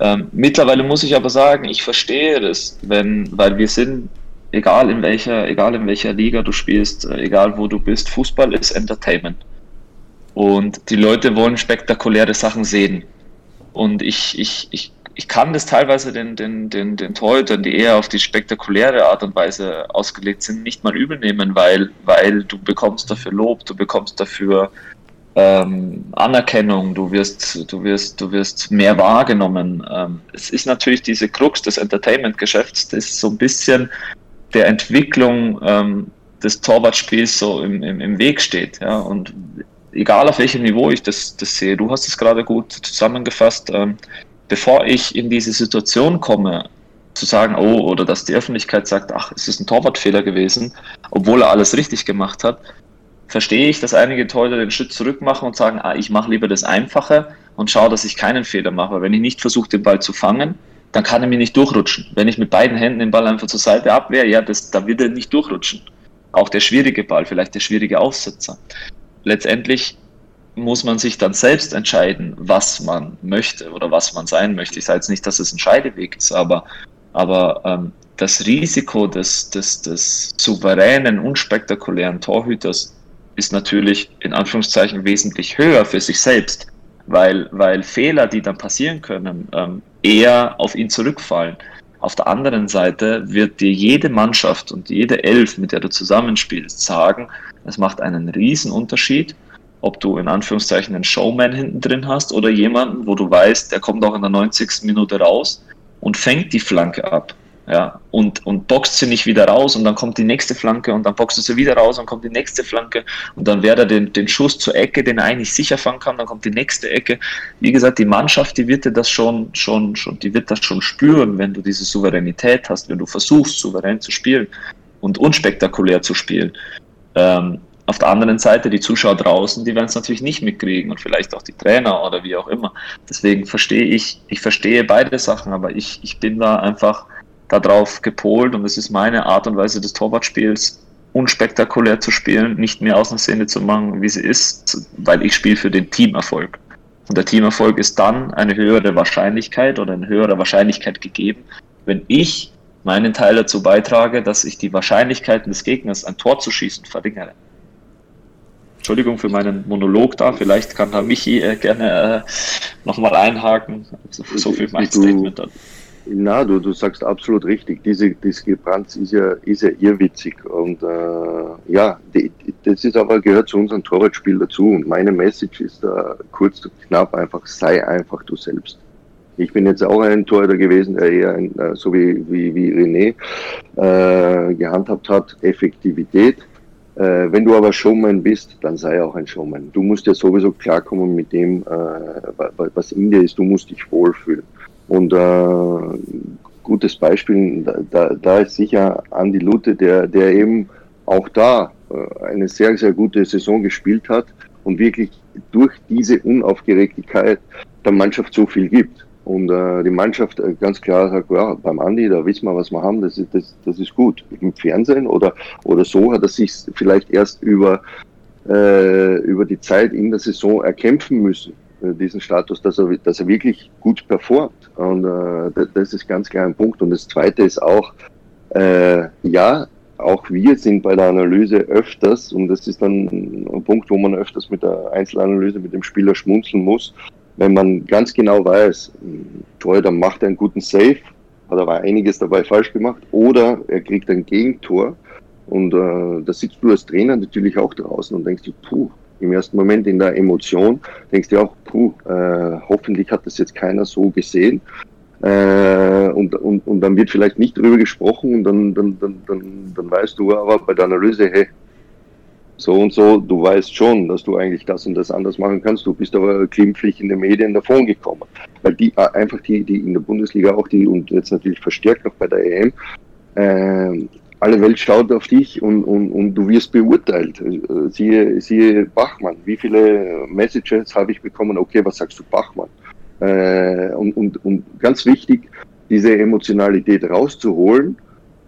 Speaker 3: Ähm, mittlerweile muss ich aber sagen, ich verstehe das, wenn, weil wir sind, egal in welcher, egal in welcher Liga du spielst, äh, egal wo du bist, Fußball ist Entertainment. Und die Leute wollen spektakuläre Sachen sehen. Und ich, ich, ich ich kann das teilweise den, den, den, den Torhütern, die eher auf die spektakuläre Art und Weise ausgelegt sind, nicht mal übel nehmen, weil, weil du bekommst dafür Lob, du bekommst dafür ähm, Anerkennung, du wirst, du wirst, du wirst mehr wahrgenommen. Ähm, es ist natürlich diese Krux des Entertainment-Geschäfts, das so ein bisschen der Entwicklung ähm, des Torwartspiels so im, im, im Weg steht. Ja? Und egal auf welchem Niveau ich das, das sehe, du hast es gerade gut zusammengefasst. Bevor ich in diese Situation komme, zu sagen, oh, oder dass die Öffentlichkeit sagt, ach, es ist ein Torwartfehler gewesen, obwohl er alles richtig gemacht hat, verstehe ich, dass einige Torhüter den Schritt zurück machen und sagen, ah, ich mache lieber das Einfache und schaue, dass ich keinen Fehler mache. Wenn ich nicht versuche, den Ball zu fangen, dann kann er mir nicht durchrutschen. Wenn ich mit beiden Händen den Ball einfach zur Seite abwehre, ja, das, da wird er nicht durchrutschen. Auch der schwierige Ball, vielleicht der schwierige Aufsetzer. Letztendlich muss man sich dann selbst entscheiden, was man möchte oder was man sein möchte. Ich sage jetzt nicht, dass es ein Scheideweg ist, aber, aber ähm, das Risiko des, des, des souveränen, unspektakulären Torhüters ist natürlich in Anführungszeichen wesentlich höher für sich selbst, weil, weil Fehler, die dann passieren können, ähm, eher auf ihn zurückfallen. Auf der anderen Seite wird dir jede Mannschaft und jede Elf, mit der du zusammenspielst, sagen, es macht einen riesen Unterschied, ob du in Anführungszeichen einen Showman hinten drin hast oder jemanden, wo du weißt, der kommt auch in der 90. Minute raus und fängt die Flanke ab. Ja, und, und boxt sie nicht wieder raus und dann kommt die nächste Flanke und dann boxt sie wieder raus und kommt die nächste Flanke und dann wäre er den, den Schuss zur Ecke, den er eigentlich sicher fangen kann, dann kommt die nächste Ecke. Wie gesagt, die Mannschaft, die wird das schon, schon, schon, die wird das schon spüren, wenn du diese Souveränität hast, wenn du versuchst, souverän zu spielen und unspektakulär zu spielen. Ähm, auf der anderen Seite, die Zuschauer draußen, die werden es natürlich nicht mitkriegen und vielleicht auch die Trainer oder wie auch immer. Deswegen verstehe ich, ich verstehe beide Sachen, aber ich, ich bin da einfach darauf gepolt und es ist meine Art und Weise des Torwartspiels, unspektakulär zu spielen, nicht mehr aus der Szene zu machen, wie sie ist, weil ich spiele für den Teamerfolg. Und der Teamerfolg ist dann eine höhere Wahrscheinlichkeit oder eine höhere Wahrscheinlichkeit gegeben, wenn ich meinen Teil dazu beitrage, dass ich die Wahrscheinlichkeiten des Gegners, ein Tor zu schießen, verringere. Entschuldigung für meinen Monolog da, vielleicht kann da Michi äh, gerne äh, nochmal einhaken.
Speaker 4: So, so viel mein Statement dann. Na, du, du sagst absolut richtig. Diese Diskrepanz ist ja, ist ja irrwitzig. Und äh, ja, die, das ist aber gehört zu unserem Torwartspiel dazu. Und meine Message ist da kurz und knapp einfach, sei einfach du selbst. Ich bin jetzt auch ein Torhüter gewesen, der eher, ein, äh, so wie, wie, wie René, äh, gehandhabt hat, Effektivität. Äh, wenn du aber Showman bist, dann sei auch ein Showman. Du musst ja sowieso klarkommen mit dem, äh, was in dir ist. Du musst dich wohlfühlen. Und äh, gutes Beispiel, da, da ist sicher Andi Lute, der, der eben auch da äh, eine sehr, sehr gute Saison gespielt hat und wirklich durch diese Unaufgeregtheit der Mannschaft so viel gibt. Und äh, die Mannschaft äh, ganz klar sagt, ja, beim Andi, da wissen wir, was wir haben, das ist, das, das ist gut. Im Fernsehen oder, oder so hat er sich vielleicht erst über, äh, über die Zeit in der Saison erkämpfen müssen, äh, diesen Status, dass er, dass er wirklich gut performt. Und äh, das ist ganz klar ein Punkt. Und das Zweite ist auch, äh, ja, auch wir sind bei der Analyse öfters, und das ist dann ein Punkt, wo man öfters mit der Einzelanalyse mit dem Spieler schmunzeln muss, wenn man ganz genau weiß, Torhüter macht einen guten Save, hat aber einiges dabei falsch gemacht, oder er kriegt ein Gegentor und äh, da sitzt du als Trainer natürlich auch draußen und denkst dir, puh, im ersten Moment in der Emotion denkst du auch, puh, äh, hoffentlich hat das jetzt keiner so gesehen. Äh, und, und, und dann wird vielleicht nicht drüber gesprochen und dann, dann, dann, dann, dann weißt du aber bei der Analyse, hey, so und so, du weißt schon, dass du eigentlich das und das anders machen kannst, du bist aber glimpflich in den Medien davon gekommen. Weil die äh, einfach die, die in der Bundesliga auch die und jetzt natürlich verstärkt noch bei der EM, äh, alle Welt schaut auf dich und, und, und du wirst beurteilt. Äh, siehe, siehe Bachmann, wie viele Messages habe ich bekommen, okay, was sagst du Bachmann? Äh, und, und, und ganz wichtig, diese Emotionalität rauszuholen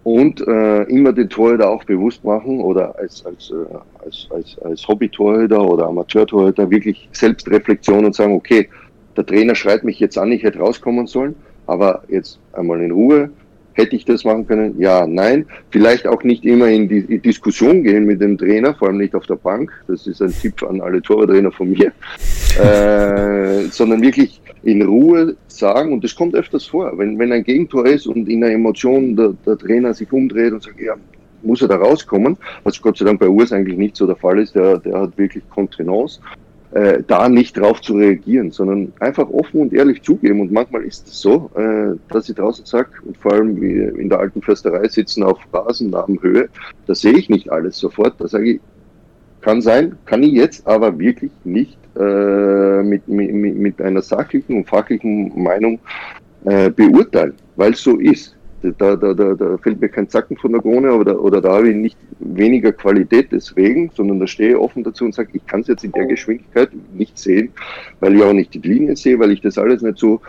Speaker 4: und äh, immer den Torhüter auch bewusst machen oder als, als, äh, als, als, als Hobby-Torhüter oder Amateur-Torhüter wirklich Selbstreflexion und sagen, okay, der Trainer schreit mich jetzt an, ich hätte rauskommen sollen, aber jetzt einmal in Ruhe, Hätte ich das machen können? Ja, nein. Vielleicht auch nicht immer in die Diskussion gehen mit dem Trainer, vor allem nicht auf der Bank. Das ist ein Tipp an alle Torwarttrainer von mir. äh, sondern wirklich in Ruhe sagen, und das kommt öfters vor, wenn, wenn ein Gegentor ist und in der Emotion der, der Trainer sich umdreht und sagt, ja, muss er da rauskommen, was Gott sei Dank bei Urs eigentlich nicht so der Fall ist, der, der hat wirklich Kontenance äh, da nicht drauf zu reagieren, sondern einfach offen und ehrlich zugeben. Und manchmal ist es so, äh, dass ich draußen sage, und vor allem wie in der alten Försterei sitzen auf Rasennabenhöhe, da sehe ich nicht alles sofort. Da sage ich, kann sein, kann ich jetzt aber wirklich nicht äh, mit, mit, mit einer sachlichen und fachlichen Meinung äh, beurteilen, weil es so ist. Da, da, da, da fällt mir kein Zacken von der Krone oder, oder da habe ich nicht weniger Qualität deswegen, sondern da stehe ich offen dazu und sage, ich kann es jetzt in der Geschwindigkeit nicht sehen, weil ich auch nicht die Linie sehe, weil ich das alles nicht so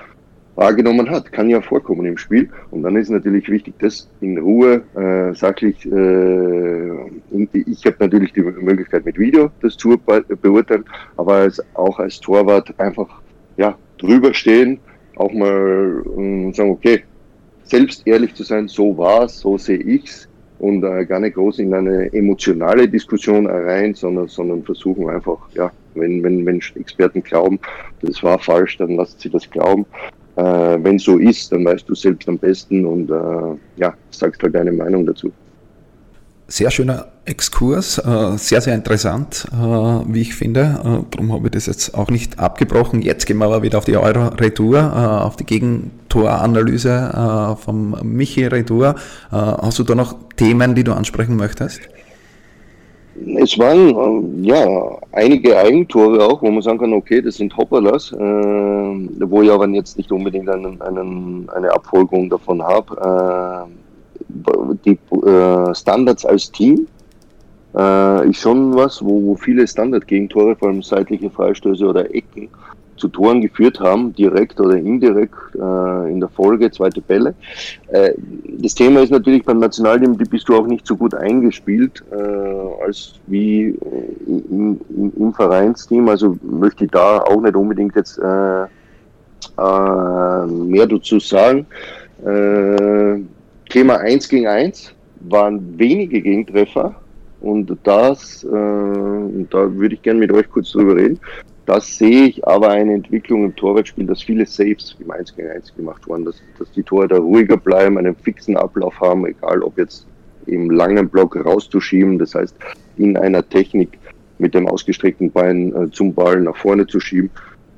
Speaker 4: wahrgenommen hat. Kann ja vorkommen im Spiel. Und dann ist natürlich wichtig, das in Ruhe, äh, sachlich, äh, ich habe natürlich die Möglichkeit mit Video das zu beurteilen, aber als, auch als Torwart einfach ja, drüber stehen, auch mal äh, sagen, okay, selbst ehrlich zu sein, so war's, so sehe ich's und äh, gar nicht groß in eine emotionale Diskussion rein, sondern, sondern versuchen einfach, ja, wenn, wenn, wenn Experten glauben, das war falsch, dann lasst sie das glauben. Äh, wenn so ist, dann weißt du selbst am besten und äh, ja, sagst halt deine Meinung dazu.
Speaker 2: Sehr schöner Exkurs, äh, sehr, sehr interessant, äh, wie ich finde. Äh, darum habe ich das jetzt auch nicht abgebrochen. Jetzt gehen wir aber wieder auf die Euro-Retour, auf die Gegentoranalyse vom Michi Retour. Hast du da noch Themen, die du ansprechen möchtest?
Speaker 4: Es waren ja einige Eigentore auch, wo man sagen kann, okay, das sind Hopperlas, äh, wo ich aber jetzt nicht unbedingt einen, einen, eine Abfolgung davon habe. Äh, die äh, Standards als Team äh, ist schon was, wo, wo viele Standard-Gegentore, vor allem seitliche Freistöße oder Ecken, zu Toren geführt haben, direkt oder indirekt äh, in der Folge, zweite Bälle. Äh, das Thema ist natürlich beim Nationalteam, die bist du auch nicht so gut eingespielt äh, als wie äh, im, im, im, Vereinsteam. Also möchte ich da auch nicht unbedingt jetzt äh, äh, mehr dazu sagen. Thema 1 gegen 1 waren wenige Gegentreffer Und das, da würde ich gerne mit euch kurz drüber reden. Das sehe ich aber eine Entwicklung im Torwartspiel, dass viele Saves im 1 gegen 1 gemacht wurden, dass, dass die Torhüter ruhiger bleiben, einen fixen Ablauf haben, egal ob jetzt im langen Block rauszuschieben, das heißt in einer Technik mit dem ausgestreckten Bein äh, zum Ball nach vorne zu schieben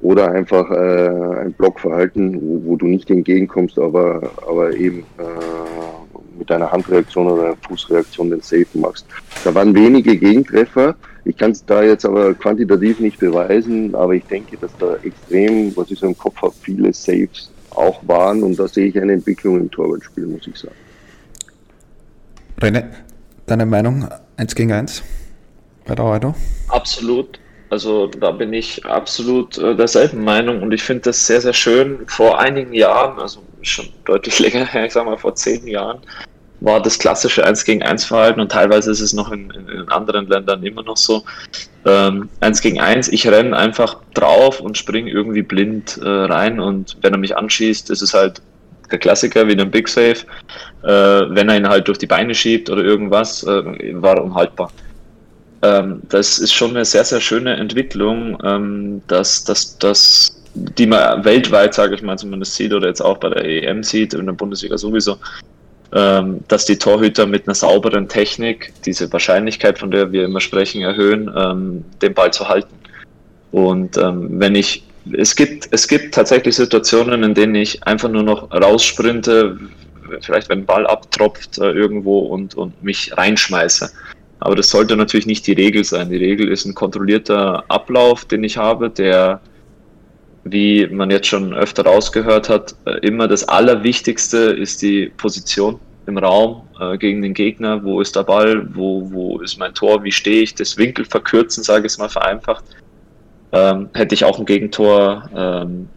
Speaker 4: oder einfach äh, ein Blockverhalten, wo, wo du nicht entgegenkommst, aber, aber eben äh, mit einer Handreaktion oder einer Fußreaktion den Safe machst. Da waren wenige Gegentreffer. Ich kann es da jetzt aber quantitativ nicht beweisen, aber ich denke, dass da extrem, was ich so im Kopf habe, viele Saves auch waren und da sehe ich eine Entwicklung im Torwartspiel, muss ich sagen.
Speaker 2: René, deine Meinung 1 gegen 1
Speaker 3: bei der Euro? Absolut. Also da bin ich absolut äh, derselben Meinung und ich finde das sehr, sehr schön. Vor einigen Jahren, also schon deutlich länger her, ich sag mal vor zehn Jahren, war das klassische 1 gegen 1 Verhalten und teilweise ist es noch in, in, in anderen Ländern immer noch so. Ähm, 1 gegen 1, ich renne einfach drauf und springe irgendwie blind äh, rein und wenn er mich anschießt, ist es halt der Klassiker wie ein Big Save. Äh, wenn er ihn halt durch die Beine schiebt oder irgendwas, äh, war unhaltbar. Ähm, das ist schon eine sehr, sehr schöne Entwicklung, ähm, dass, dass, dass die man weltweit, sage ich mal, zumindest sieht oder jetzt auch bei der EM sieht, in der Bundesliga sowieso, ähm, dass die Torhüter mit einer sauberen Technik diese Wahrscheinlichkeit, von der wir immer sprechen, erhöhen, ähm, den Ball zu halten. Und ähm, wenn ich, es gibt, es gibt tatsächlich Situationen, in denen ich einfach nur noch raussprinte, vielleicht wenn ein Ball abtropft äh, irgendwo und, und mich reinschmeiße. Aber das sollte natürlich nicht die Regel sein. Die Regel ist ein kontrollierter Ablauf, den ich habe, der, wie man jetzt schon öfter rausgehört hat, äh, immer das Allerwichtigste ist die Position im Raum äh, gegen den Gegner. Wo ist der Ball? Wo, wo ist mein Tor? Wie stehe ich? Das Winkel verkürzen, sage ich es mal vereinfacht. Ähm, hätte ich auch ein Gegentor ähm,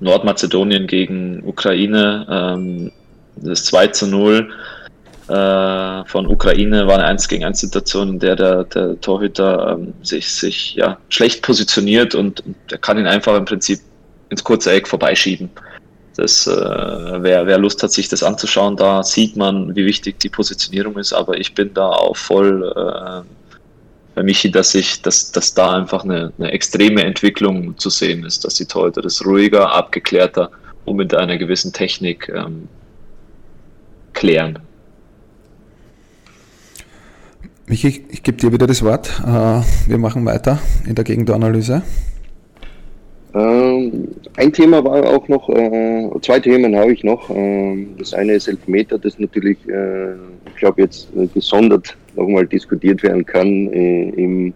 Speaker 3: Nordmazedonien gegen Ukraine, ähm, das 2 zu 0 äh, von Ukraine war eine 1 gegen 1 Situation, in der der, der Torhüter ähm, sich, sich ja, schlecht positioniert und, und er kann ihn einfach im Prinzip ins kurze Eck vorbeischieben. Das, äh, wer, wer Lust hat, sich das anzuschauen, da sieht man, wie wichtig die Positionierung ist, aber ich bin da auch voll äh, bei Michi, dass ich, dass, dass da einfach eine, eine extreme Entwicklung zu sehen ist, dass die Torhüter das ruhiger, abgeklärter und mit einer gewissen Technik ähm, klären.
Speaker 2: Michi, ich gebe dir wieder das Wort. Äh, wir machen weiter in der Gegentoranalyse.
Speaker 4: Ähm, ein Thema war auch noch, äh, zwei Themen habe ich noch. Ähm, das eine ist Elfmeter, das natürlich, äh, ich glaube, jetzt gesondert nochmal diskutiert werden kann im,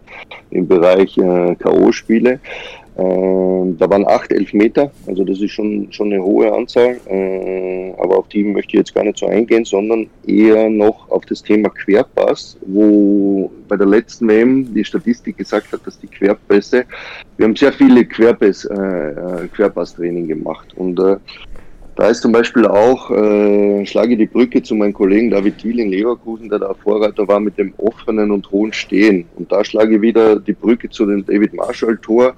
Speaker 4: im Bereich K.O.-Spiele. Äh, da waren acht Elfmeter, also das ist schon, schon eine hohe Anzahl, äh, aber auf die möchte ich jetzt gar nicht so eingehen, sondern eher noch auf das Thema Querpass, wo bei der letzten WM die Statistik gesagt hat, dass die Querpässe, wir haben sehr viele Querpass, äh, äh Querpass-Training gemacht. Und äh, da ist zum Beispiel auch, äh, schlage die Brücke zu meinem Kollegen David Thiel in Leverkusen, der da Vorreiter war mit dem offenen und hohen Stehen. Und da schlage ich wieder die Brücke zu dem David Marshall-Tor,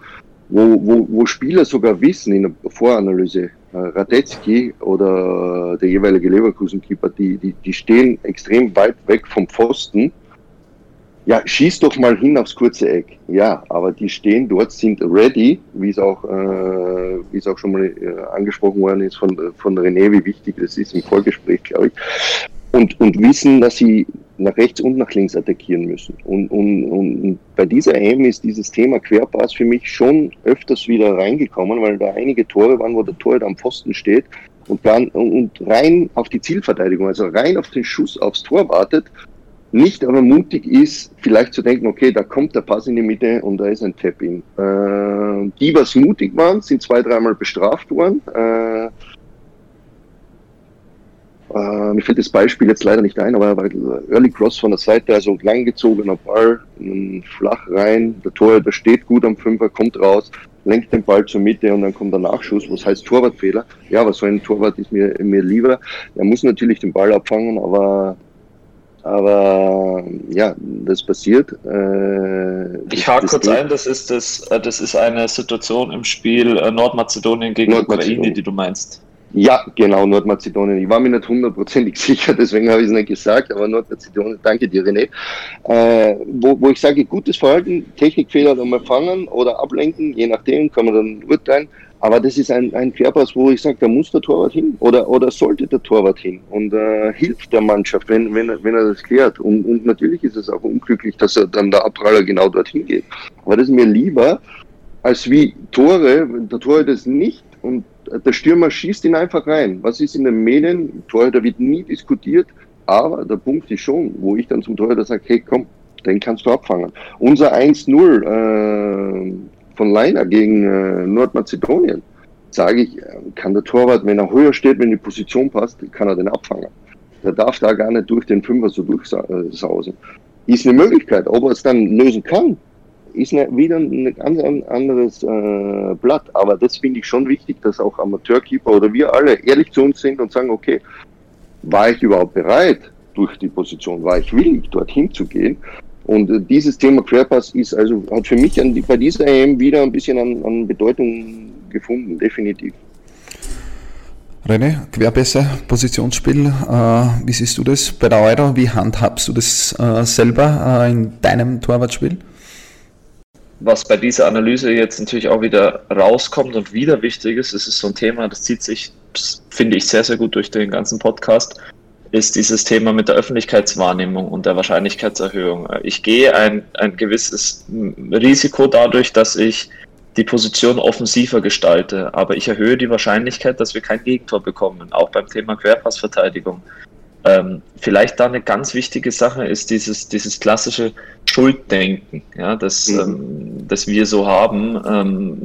Speaker 4: wo, wo, wo Spieler sogar wissen in der Voranalyse, äh, Radetzky oder der jeweilige Leverkusen-Keeper, die, die, die stehen extrem weit weg vom Pfosten. Ja, schieß doch mal hin aufs kurze Eck. Ja, aber die stehen dort, sind ready, wie es auch, äh, wie es auch schon mal äh, angesprochen worden ist von, von René, wie wichtig das ist im Vorgespräch, glaube ich. Und, und wissen, dass sie nach rechts und nach links attackieren müssen. Und, und, und bei dieser EM ist dieses Thema Querpass für mich schon öfters wieder reingekommen, weil da einige Tore waren, wo der Tor am Pfosten steht und, dann, und rein auf die Zielverteidigung, also rein auf den Schuss aufs Tor wartet, nicht aber mutig ist, vielleicht zu denken, okay, da kommt der Pass in die Mitte und da ist ein Tap-In. Äh, die, was mutig waren, sind zwei, dreimal bestraft worden. Äh, äh, mir fällt das Beispiel jetzt leider nicht ein, aber Early Cross von der Seite, also langgezogener Ball, flach rein, der Torhüter steht gut am Fünfer, kommt raus, lenkt den Ball zur Mitte und dann kommt der Nachschuss, was heißt Torwartfehler. Ja, aber so ein Torwart ist mir, mir lieber. Er muss natürlich den Ball abfangen, aber aber ja, das passiert.
Speaker 3: Äh, ich hake kurz geht. ein, das ist, das, äh, das ist eine Situation im Spiel äh, Nordmazedonien gegen Nordmazedonien. Ukraine, die du meinst.
Speaker 4: Ja, genau, Nordmazedonien. Ich war mir nicht hundertprozentig sicher, deswegen habe ich es nicht gesagt, aber Nordmazedonien, danke dir, René. Äh, wo, wo ich sage, gutes Verhalten, Technikfehler einmal fangen oder ablenken, je nachdem kann man dann urteilen. Aber das ist ein, ein Querpass, wo ich sage, da muss der Torwart hin oder, oder sollte der Torwart hin und äh, hilft der Mannschaft, wenn, wenn, wenn er das klärt. Und, und natürlich ist es auch unglücklich, dass er dann der Abpraller genau dorthin geht. Aber das ist mir lieber, als wie Tore, der Torhüter ist nicht und der Stürmer schießt ihn einfach rein. Was ist in den Medien? Torhüter wird nie diskutiert, aber der Punkt ist schon, wo ich dann zum Torhüter sage, hey komm, den kannst du abfangen. Unser 1-0 äh, von Leiner gegen äh, Nordmazedonien, sage ich, äh, kann der Torwart, wenn er höher steht, wenn die Position passt, kann er den abfangen. Der darf da gar nicht durch den Fünfer so durchsausen. Ist eine Möglichkeit. Ob er es dann lösen kann, ist eine, wieder ein ganz anderes äh, Blatt. Aber das finde ich schon wichtig, dass auch Amateurkeeper oder wir alle ehrlich zu uns sind und sagen, okay, war ich überhaupt bereit durch die Position, war ich willig, dorthin zu gehen? Und äh, dieses Thema Querpass ist also, hat für mich an, bei dieser EM wieder ein bisschen an, an Bedeutung gefunden, definitiv.
Speaker 2: René, Querpässe, Positionsspiel, äh, wie siehst du das bei der Euro? Wie handhabst du das äh, selber äh, in deinem Torwartspiel?
Speaker 3: Was bei dieser Analyse jetzt natürlich auch wieder rauskommt und wieder wichtig ist, es ist so ein Thema, das zieht sich, finde ich, sehr, sehr gut durch den ganzen Podcast, ist dieses Thema mit der Öffentlichkeitswahrnehmung und der Wahrscheinlichkeitserhöhung. Ich gehe ein, ein gewisses Risiko dadurch, dass ich die Position offensiver gestalte, aber ich erhöhe die Wahrscheinlichkeit, dass wir kein Gegentor bekommen, auch beim Thema Querpassverteidigung. Ähm, vielleicht da eine ganz wichtige Sache ist dieses, dieses klassische Schulddenken, ja, das, mhm. ähm, das wir so haben. Ähm,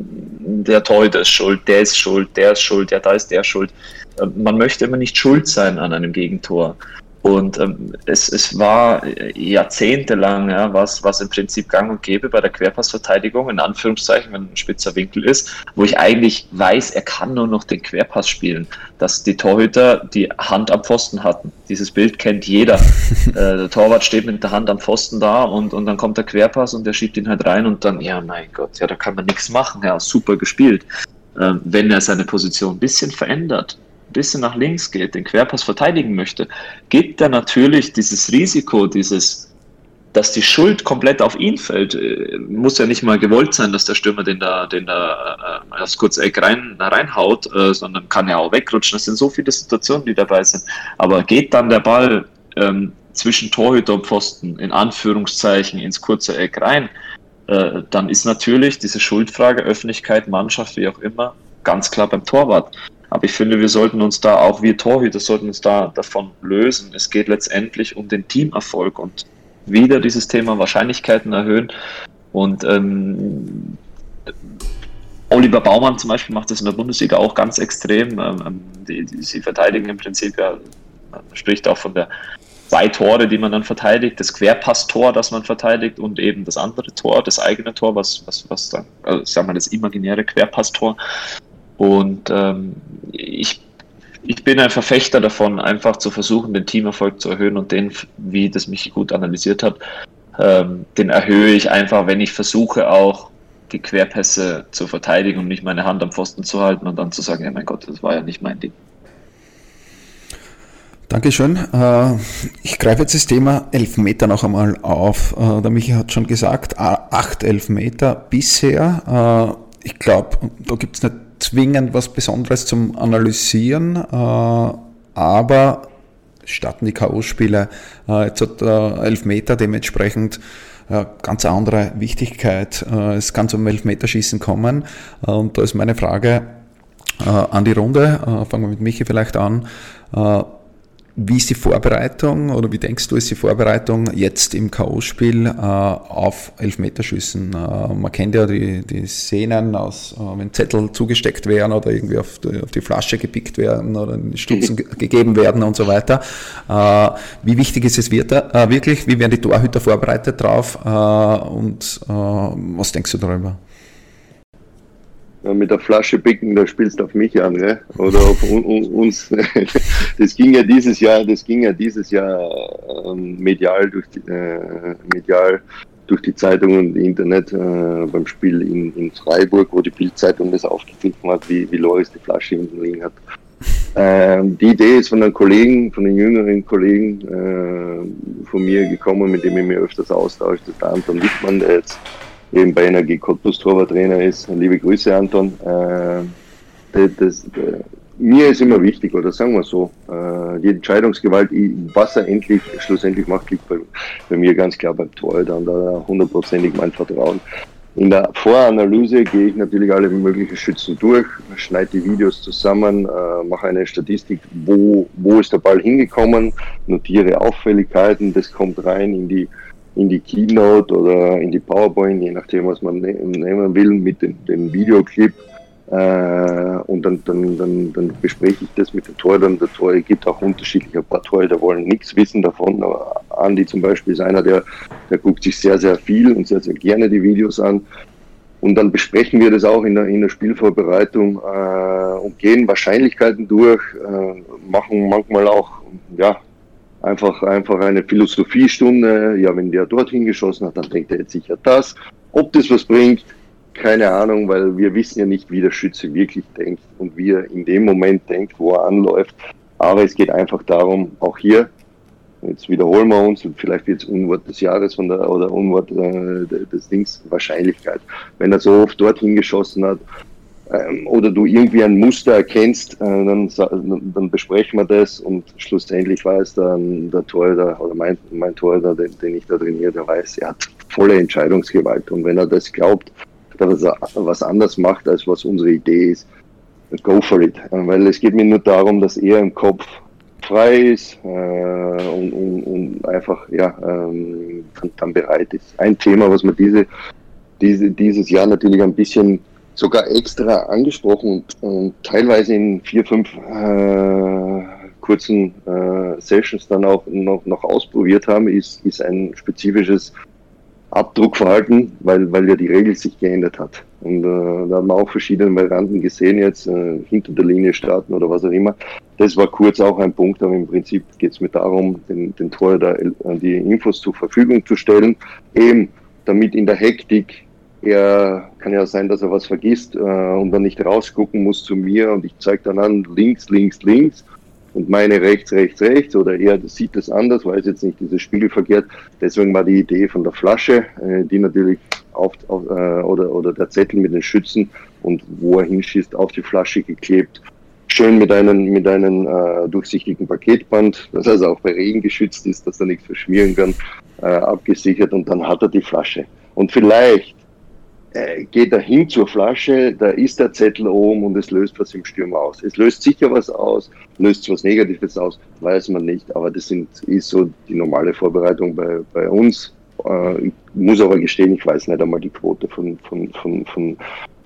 Speaker 3: der Torhüter ist schuld, der ist schuld, der ist schuld, ja, da ist der schuld. Ähm, man möchte immer nicht schuld sein an einem Gegentor. Und ähm, es, es war jahrzehntelang, ja, was, was im Prinzip gang und gäbe bei der Querpassverteidigung, in Anführungszeichen, wenn ein spitzer Winkel ist, wo ich eigentlich weiß, er kann nur noch den Querpass spielen, dass die Torhüter die Hand am Pfosten hatten. Dieses Bild kennt jeder. äh, der Torwart steht mit der Hand am Pfosten da und, und dann kommt der Querpass und der schiebt ihn halt rein und dann, ja, mein Gott, ja, da kann man nichts machen, ja, super gespielt. Ähm, wenn er seine Position ein bisschen verändert, bisschen nach links geht, den Querpass verteidigen möchte, gibt er natürlich dieses Risiko, dieses, dass die Schuld komplett auf ihn fällt. Äh, muss ja nicht mal gewollt sein, dass der Stürmer den da, den da äh, erst kurz Eck rein, reinhaut, äh, sondern kann ja auch wegrutschen. Das sind so viele Situationen, die dabei sind. Aber geht dann der Ball ähm, zwischen Torhüter und Pfosten, in Anführungszeichen, ins kurze Eck rein, äh, dann ist natürlich diese Schuldfrage, Öffentlichkeit, Mannschaft, wie auch immer, ganz klar beim Torwart. Aber ich finde, wir sollten uns da auch, wir Torhüter, sollten uns da davon lösen. Es geht letztendlich um den Teamerfolg und wieder dieses Thema Wahrscheinlichkeiten erhöhen. Und ähm, Oliver Baumann zum Beispiel macht das in der Bundesliga auch ganz extrem. Ähm, ähm die, die, sie verteidigen im Prinzip ja, man spricht auch von der zwei Tore, die man dann verteidigt, das Querpasstor, das man verteidigt und eben das andere Tor, das eigene Tor, was, was, was dann, also sagen wir das imaginäre Querpasstor. Und ähm, ich, ich bin ein Verfechter davon, einfach zu versuchen, den Teamerfolg zu erhöhen und den, wie das mich gut analysiert hat, ähm, den erhöhe ich einfach, wenn ich versuche auch die Querpässe zu verteidigen und nicht meine Hand am Pfosten zu halten und dann zu sagen, ja mein Gott, das war ja nicht mein Ding.
Speaker 2: Dankeschön. Äh, ich greife jetzt das Thema Elfmeter noch einmal auf. Äh, der Michi hat schon gesagt, acht Elfmeter bisher. Äh, ich glaube, da gibt es nicht zwingend was Besonderes zum Analysieren, äh, aber starten die K.O.-Spiele. Äh, jetzt hat der Elfmeter dementsprechend äh, ganz andere Wichtigkeit. Äh, es kann zum Elfmeterschießen kommen. Äh, und da ist meine Frage äh, an die Runde. Äh, fangen wir mit Michi vielleicht an. Wie ist die Vorbereitung oder wie denkst du, ist die Vorbereitung jetzt im K.O.-Spiel äh, auf Elfmeterschüssen? Äh, man kennt ja die, die Szenen aus, äh, wenn Zettel zugesteckt werden oder irgendwie auf die, auf die Flasche gepickt werden oder Stutzen ge gegeben werden und so weiter. Äh, wie wichtig ist es wird, äh, wirklich? Wie werden die Torhüter vorbereitet drauf? Äh, und was denkst du darüber?
Speaker 4: Mit der Flasche picken, da spielst du auf mich an, ne? oder auf uns. Das ging ja dieses Jahr, das ging ja dieses Jahr ähm, medial durch die, äh, medial durch die Zeitung und Internet äh, beim Spiel in, in Freiburg, wo die Bildzeitung das aufgegriffen hat, wie, wie Loris die Flasche hinten liegen hat. Ähm, die Idee ist von einem Kollegen, von einem jüngeren Kollegen äh, von mir gekommen, mit dem ich mich öfters austausche, das ist der Anton Wittmann, der jetzt eben bei Energie Cottbus Torwarttrainer ist. Liebe Grüße, Anton. Äh, das, das, mir ist immer wichtig, oder sagen wir so, äh, die Entscheidungsgewalt, was er endlich, schlussendlich macht, liegt bei, bei mir ganz klar beim Torhüter und da hundertprozentig mein Vertrauen. In der Voranalyse gehe ich natürlich alle möglichen Schützen durch, schneide die Videos zusammen, äh, mache eine Statistik, wo, wo ist der Ball hingekommen, notiere Auffälligkeiten, das kommt rein in die, in die Keynote oder in die PowerPoint, je nachdem, was man ne-, nehmen will, mit dem, dem Videoclip äh, und dann, dann, dann, dann bespreche ich das mit den Torhütern. Der Torhüter gibt auch unterschiedliche ein paar Torhüter wollen nichts wissen davon. Aber Andi zum Beispiel ist einer, der, der guckt sich sehr, sehr viel und sehr, sehr gerne die Videos an. Und dann besprechen wir das auch in der, in der Spielvorbereitung äh, und gehen Wahrscheinlichkeiten durch, äh, machen manchmal auch ja, einfach, einfach eine Philosophiestunde. Ja, wenn der dorthin geschossen hat, dann denkt er jetzt sicher das. Ob das was bringt, keine Ahnung, weil wir wissen ja nicht, wie der Schütze wirklich denkt und wie er in dem Moment denkt, wo er anläuft. Aber es geht einfach darum, auch hier, jetzt wiederholen wir uns und vielleicht wird es Unwort des Jahres von der, oder Unwort äh, des Dings, Wahrscheinlichkeit. Wenn er so oft dorthin geschossen hat, oder du irgendwie ein Muster erkennst, äh, dann, dann besprechen wir das und schlussendlich weiß dann der Torhüter oder mein, mein Torhüter, den, den ich da trainiere, der weiß, er hat volle Entscheidungsgewalt und wenn er das glaubt, dass er was anders macht, als was unsere Idee ist, go for it. Weil es geht mir nur darum, dass er im Kopf frei ist äh, und, und, und, einfach ja, ähm, dann bereit ist. Ein Thema, was wir diese, diese, dieses Jahr natürlich ein bisschen sogar extra angesprochen und, und teilweise in vier, fünf äh, kurzen äh, Sessions dann auch noch, noch ausprobiert haben, ist, ist ein spezifisches Abdruckverhalten, weil, weil ja die Regel sich geändert hat. Und äh, da haben wir auch verschiedene Varianten gesehen jetzt, äh, hinter der Linie starten oder was auch immer. Das war kurz auch ein Punkt, aber im Prinzip geht es mir darum, den, den Torhüter äh, die Infos zur Verfügung zu stellen, eben damit in der Hektik er kann ja sein, dass er was vergisst äh, und dann nicht rausgucken muss zu mir und ich zeige dann an links, links, links und meine rechts, rechts, rechts oder er sieht das anders, weiß jetzt nicht dieses Spiegel verkehrt. Deswegen war die Idee von der Flasche, äh, die natürlich auf, auf äh, oder, oder der Zettel mit den Schützen und wo er hinschießt, auf die Flasche geklebt. Schön mit einem, mit einem äh, durchsichtigen Paketband, das also auch bei Regen geschützt ist, dass er nichts verschmieren kann, äh, abgesichert und dann hat er die Flasche. Und vielleicht äh, geht er hin zur Flasche, da ist der Zettel oben und es löst was im Sturm aus. Es löst sicher was aus, löst was Negatives aus, weiß man nicht, aber das sind, ist so die normale Vorbereitung bei, bei uns. Äh, ich muss aber gestehen, ich weiß nicht einmal die Quote von, von, von, von,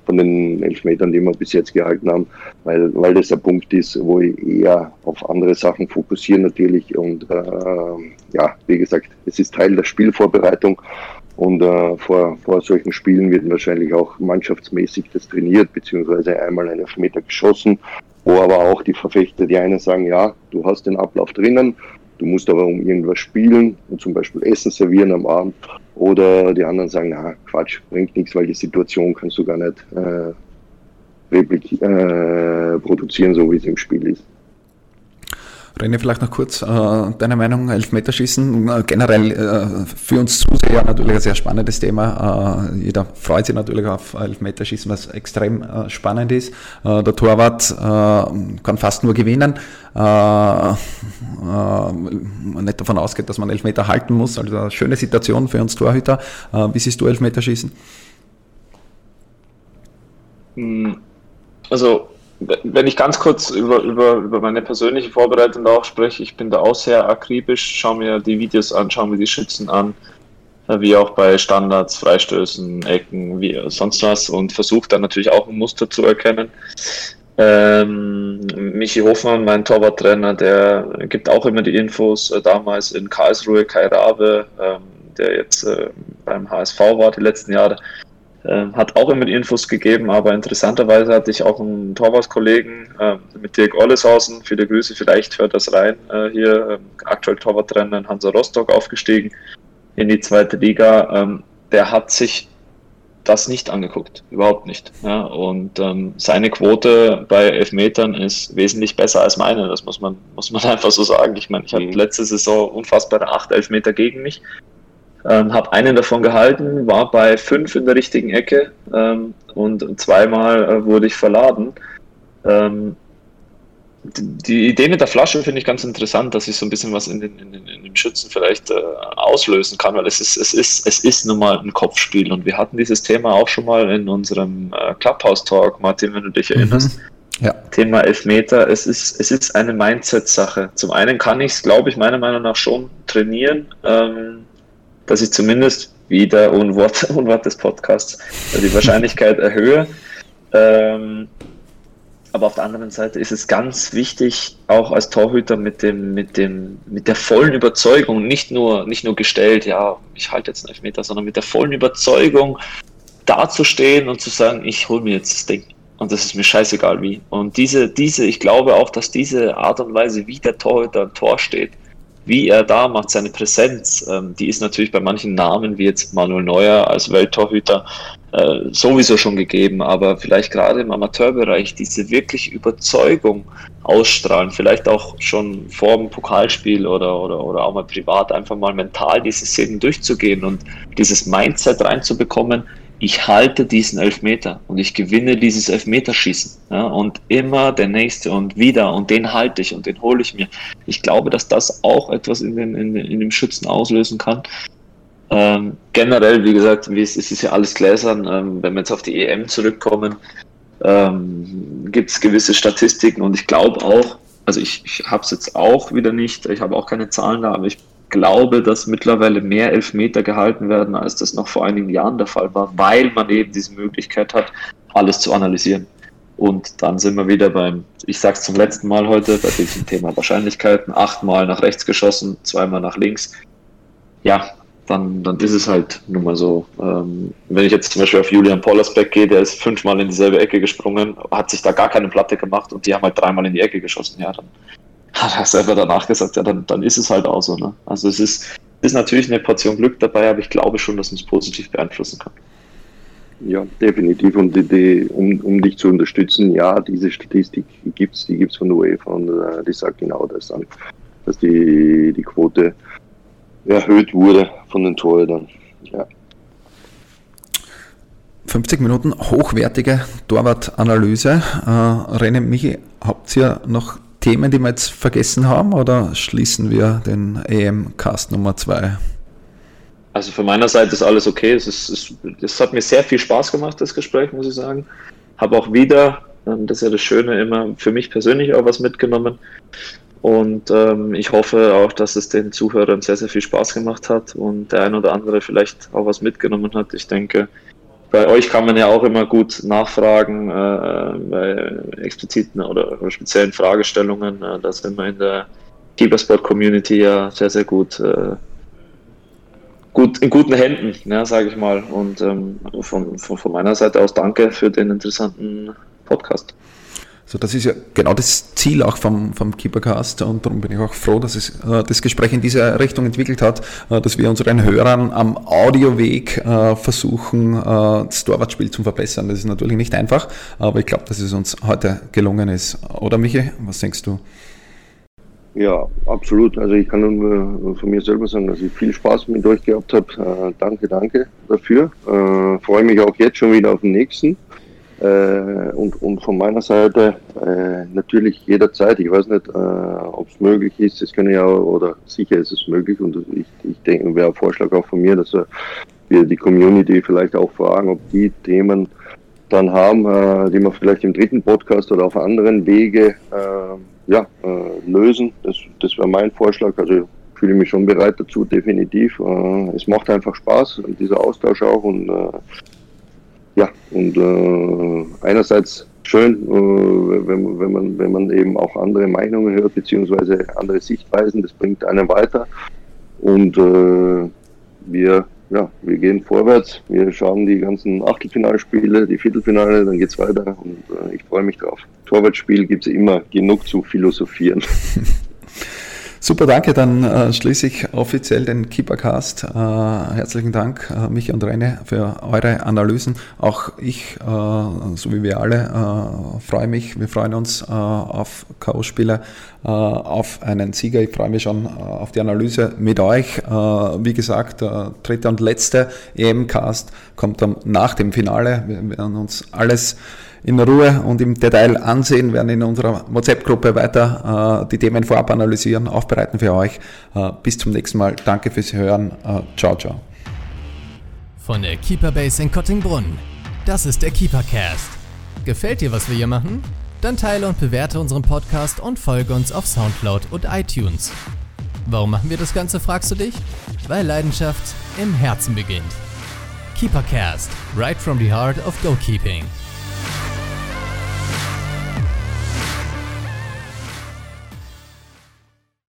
Speaker 4: von den Elfmetern, die wir bis jetzt gehalten haben, weil, weil das ein Punkt ist, wo ich eher auf andere Sachen fokussiere natürlich und äh, ja, wie gesagt, es ist Teil der Spielvorbereitung und äh, vor, vor solchen Spielen wird wahrscheinlich auch mannschaftsmäßig das trainiert, beziehungsweise einmal einen Elfmeter geschossen, wo aber auch die Verfechter, die einen sagen, ja, du hast den Ablauf drinnen, du musst aber um irgendwas spielen und zum Beispiel Essen servieren am Abend. Oder die anderen sagen, na Quatsch, bringt nichts, weil die Situation kannst du gar nicht äh, äh, produzieren, so wie es im Spiel ist.
Speaker 2: René, vielleicht noch kurz äh, deine Meinung, Elfmeterschießen, äh, generell äh, für uns Zuseher natürlich ein sehr spannendes Thema. Äh, jeder freut sich natürlich auf Elfmeterschießen, was extrem äh, spannend ist. Äh, der Torwart kann fast nur gewinnen. nicht davon ausgeht, dass man Elfmeter halten muss. Also eine schöne Situation für uns Torhüter. wie siehst du Elfmeterschießen?
Speaker 3: Hm, also wenn ich ganz kurz über, über, über meine persönliche Vorbereitung auch spreche, ich bin da auch sehr akribisch, schaue mir die Videos an, schaue mir die Schützen an, äh, wie auch bei Standards, Freistößen, Ecken, wie sonst was und versuche dann natürlich auch ein Muster zu erkennen. Ähm, Michi Hofmann, mein Torwarttrainer, der gibt auch immer die Infos. Äh, damals in Karlsruhe, Kai Rabe, ähm, der jetzt äh, beim HSV war die letzten Jahre, hat auch immer die Infos gegeben, aber interessanterweise hatte ich auch einen Torwartkollegen äh, mit Dirk Olleshausen, viele Grüße, vielleicht hört das rein, äh, hier äh, aktuell Torwarttrainer in Hansa Rostock aufgestiegen in die zweite Liga. Ähm, der hat sich das nicht angeguckt, überhaupt nicht. Ja, und ähm, seine Quote bei Elfmetern ist wesentlich besser als meine, das muss man, muss man einfach so sagen. Ich meine, ich hatte mhm. letzte Saison unfassbare acht Elfmeter gegen mich, ähm, habe einen davon gehalten, war bei fünf in der richtigen Ecke ähm, und zweimal äh, wurde ich verladen. Ähm, die Idee mit der Flasche finde ich ganz interessant, dass ich so ein bisschen was in den, in den, in den Schützen vielleicht äh, auslösen kann, weil es ist, es, ist, es ist nun mal ein Kopfspiel und wir hatten dieses Thema auch schon mal in unserem äh, Clubhouse-Talk, Martin, wenn du dich mhm. erinnerst. Mhm. Ja. Thema Elfmeter, es ist, es ist eine Mindset-Sache. Zum einen kann ich es, glaube ich, meiner Meinung nach schon trainieren, ähm, dass ich zumindest wieder Unwort, Unwort des Podcasts die Wahrscheinlichkeit erhöhe. Ähm, aber auf der anderen Seite ist es ganz wichtig, auch als Torhüter mit dem, mit dem, mit der vollen Überzeugung, nicht nur, nicht nur gestellt, ja, ich halte jetzt einen Elfmeter, sondern mit der vollen Überzeugung dazustehen und zu sagen, ich hole mir jetzt das Ding. Und das ist mir scheißegal wie. Und diese, diese, ich glaube auch, dass diese Art und Weise, wie der Torhüter am Tor steht, wie er da macht, seine Präsenz, ähm, die ist natürlich bei manchen Namen, wie jetzt Manuel Neuer als Welttorhüter, äh, sowieso schon gegeben, aber vielleicht gerade im Amateurbereich diese wirklich Überzeugung ausstrahlen, vielleicht auch schon vor dem Pokalspiel oder, oder, oder auch mal privat einfach mal mental diese Szenen durchzugehen und dieses Mindset reinzubekommen, ich halte diesen Elfmeter und ich gewinne dieses Elfmeterschießen. Ja, und immer der nächste und wieder und den halte ich und den hole ich mir. Ich glaube, dass das auch etwas in, den, in, in dem Schützen auslösen kann. Ähm, generell, wie gesagt, wie es, es ist ja alles gläsern. Ähm, wenn wir jetzt auf die EM zurückkommen, ähm, gibt es gewisse Statistiken und ich glaube auch, also ich, ich habe es jetzt auch wieder nicht, ich habe auch keine Zahlen da, aber ich glaube, dass mittlerweile mehr Elfmeter gehalten werden, als das noch vor einigen Jahren der Fall war, weil man eben diese Möglichkeit hat, alles zu analysieren. Und dann sind wir wieder beim, ich sage es zum letzten Mal heute, bei diesem Thema Wahrscheinlichkeiten, achtmal nach rechts geschossen, zweimal nach links. Ja, dann, dann ist es halt nun mal so. Ähm, wenn ich jetzt zum Beispiel auf Julian Pollersbeck gehe, der ist fünfmal in dieselbe Ecke gesprungen, hat sich da gar keine Platte gemacht und die haben halt dreimal in die Ecke geschossen. Ja, dann hat er selber danach gesagt, ja, dann, dann ist es halt auch so. Ne? Also es ist, ist natürlich eine Portion Glück dabei, aber ich glaube schon, dass man es positiv beeinflussen kann.
Speaker 4: Ja, definitiv. Und die, die, um, um dich zu unterstützen, ja, diese Statistik gibt es, die gibt es von der UEFA und äh, die sagt genau das an, dass die, die Quote erhöht wurde von den Torhütern. Ja.
Speaker 2: 50 Minuten hochwertige Torwartanalyse. Äh, René, Michi, habt ihr noch Themen, die wir jetzt vergessen haben oder schließen wir den EM-Cast Nummer 2?
Speaker 3: Also von meiner Seite ist alles okay. Es, ist, es, es, hat mir sehr viel Spaß gemacht, das Gespräch, muss ich sagen. Habe auch wieder, ähm, das ist ja das Schöne, immer für mich persönlich auch was mitgenommen. Und ähm, ich hoffe auch, dass es den Zuhörern sehr, sehr viel Spaß gemacht hat und der ein oder andere vielleicht auch was mitgenommen hat. Ich denke, bei euch kann man ja auch immer gut nachfragen äh, bei expliziten oder, speziellen Fragestellungen. Äh, da sind wir in der Keepersport-Community ja sehr, sehr gut, äh, gut in guten Händen, ja, sage ich mal. Und ähm, von, von, von meiner Seite aus danke für den interessanten Podcast.
Speaker 2: So, das ist ja genau das Ziel auch vom, vom Keepercast und darum bin ich auch froh, dass es äh, das Gespräch in diese Richtung entwickelt hat, äh, dass wir unseren Hörern am Audioweg äh, versuchen, äh, das Torwartspiel zu verbessern. Das ist natürlich nicht einfach, aber ich glaube, dass es uns heute gelungen ist. Oder Michi, was denkst du?
Speaker 4: Ja, absolut. Also ich kann nur von mir selber sagen, dass ich viel Spaß mit euch gehabt habe. Äh, danke, danke dafür. Äh, freue mich auch jetzt schon wieder auf den nächsten. Äh, und, und von meiner Seite äh, natürlich jederzeit. Ich weiß nicht, äh, ob es möglich ist. Es können ja oder sicher ist es möglich. Und ich, ich denke, wäre ein Vorschlag auch von mir, dass wir die Community vielleicht auch fragen, ob die Themen dann haben, die man vielleicht im dritten Podcast oder auf anderen Wege ja, lösen. Das, das wäre mein Vorschlag. Also fühle mich schon bereit dazu, definitiv. es macht einfach Spaß, dieser Austausch auch und ja, und äh, einerseits schön, äh, wenn, wenn, man, wenn man eben auch andere Meinungen hört, beziehungsweise andere Sichtweisen, das bringt einen weiter. Und äh, wir, ja, wir gehen vorwärts, wir schauen die ganzen Achtelfinalspiele, die Viertelfinale, dann geht's weiter und äh, ich freue mich drauf. Torwartspiel gibt's immer genug zu philosophieren.
Speaker 2: Super, danke. Dann äh, schließe ich offiziell den Keepercast. Äh, herzlichen Dank, äh, Michi und Rene, für eure Analysen. Auch ich, äh, so wie wir alle, äh, freue mich. Wir freuen uns äh, auf K.O.-Spiele, auf einen Sieger. Ich freue mich schon auf die Analyse mit euch. wie gesagt, der dritte und letzte EM-Cast kommt dann nach dem Finale. Wir werden uns alles in Ruhe und im Detail ansehen, werden in unserer WhatsApp-Gruppe weiter äh, die Themen vorab analysieren, aufbereiten für euch. Äh, bis zum nächsten Mal. Danke fürs Hören. Äh, ciao, ciao.
Speaker 1: Von der Keeper Base in Kottingbrunn. Das ist der Keepercast. Gefällt dir, was wir hier machen? Dann teile und bewerte unseren Podcast und folge uns auf Soundcloud und iTunes. Warum machen wir das Ganze, fragst du dich? Weil Leidenschaft im Herzen beginnt. Keepercast, right from the heart of goalkeeping.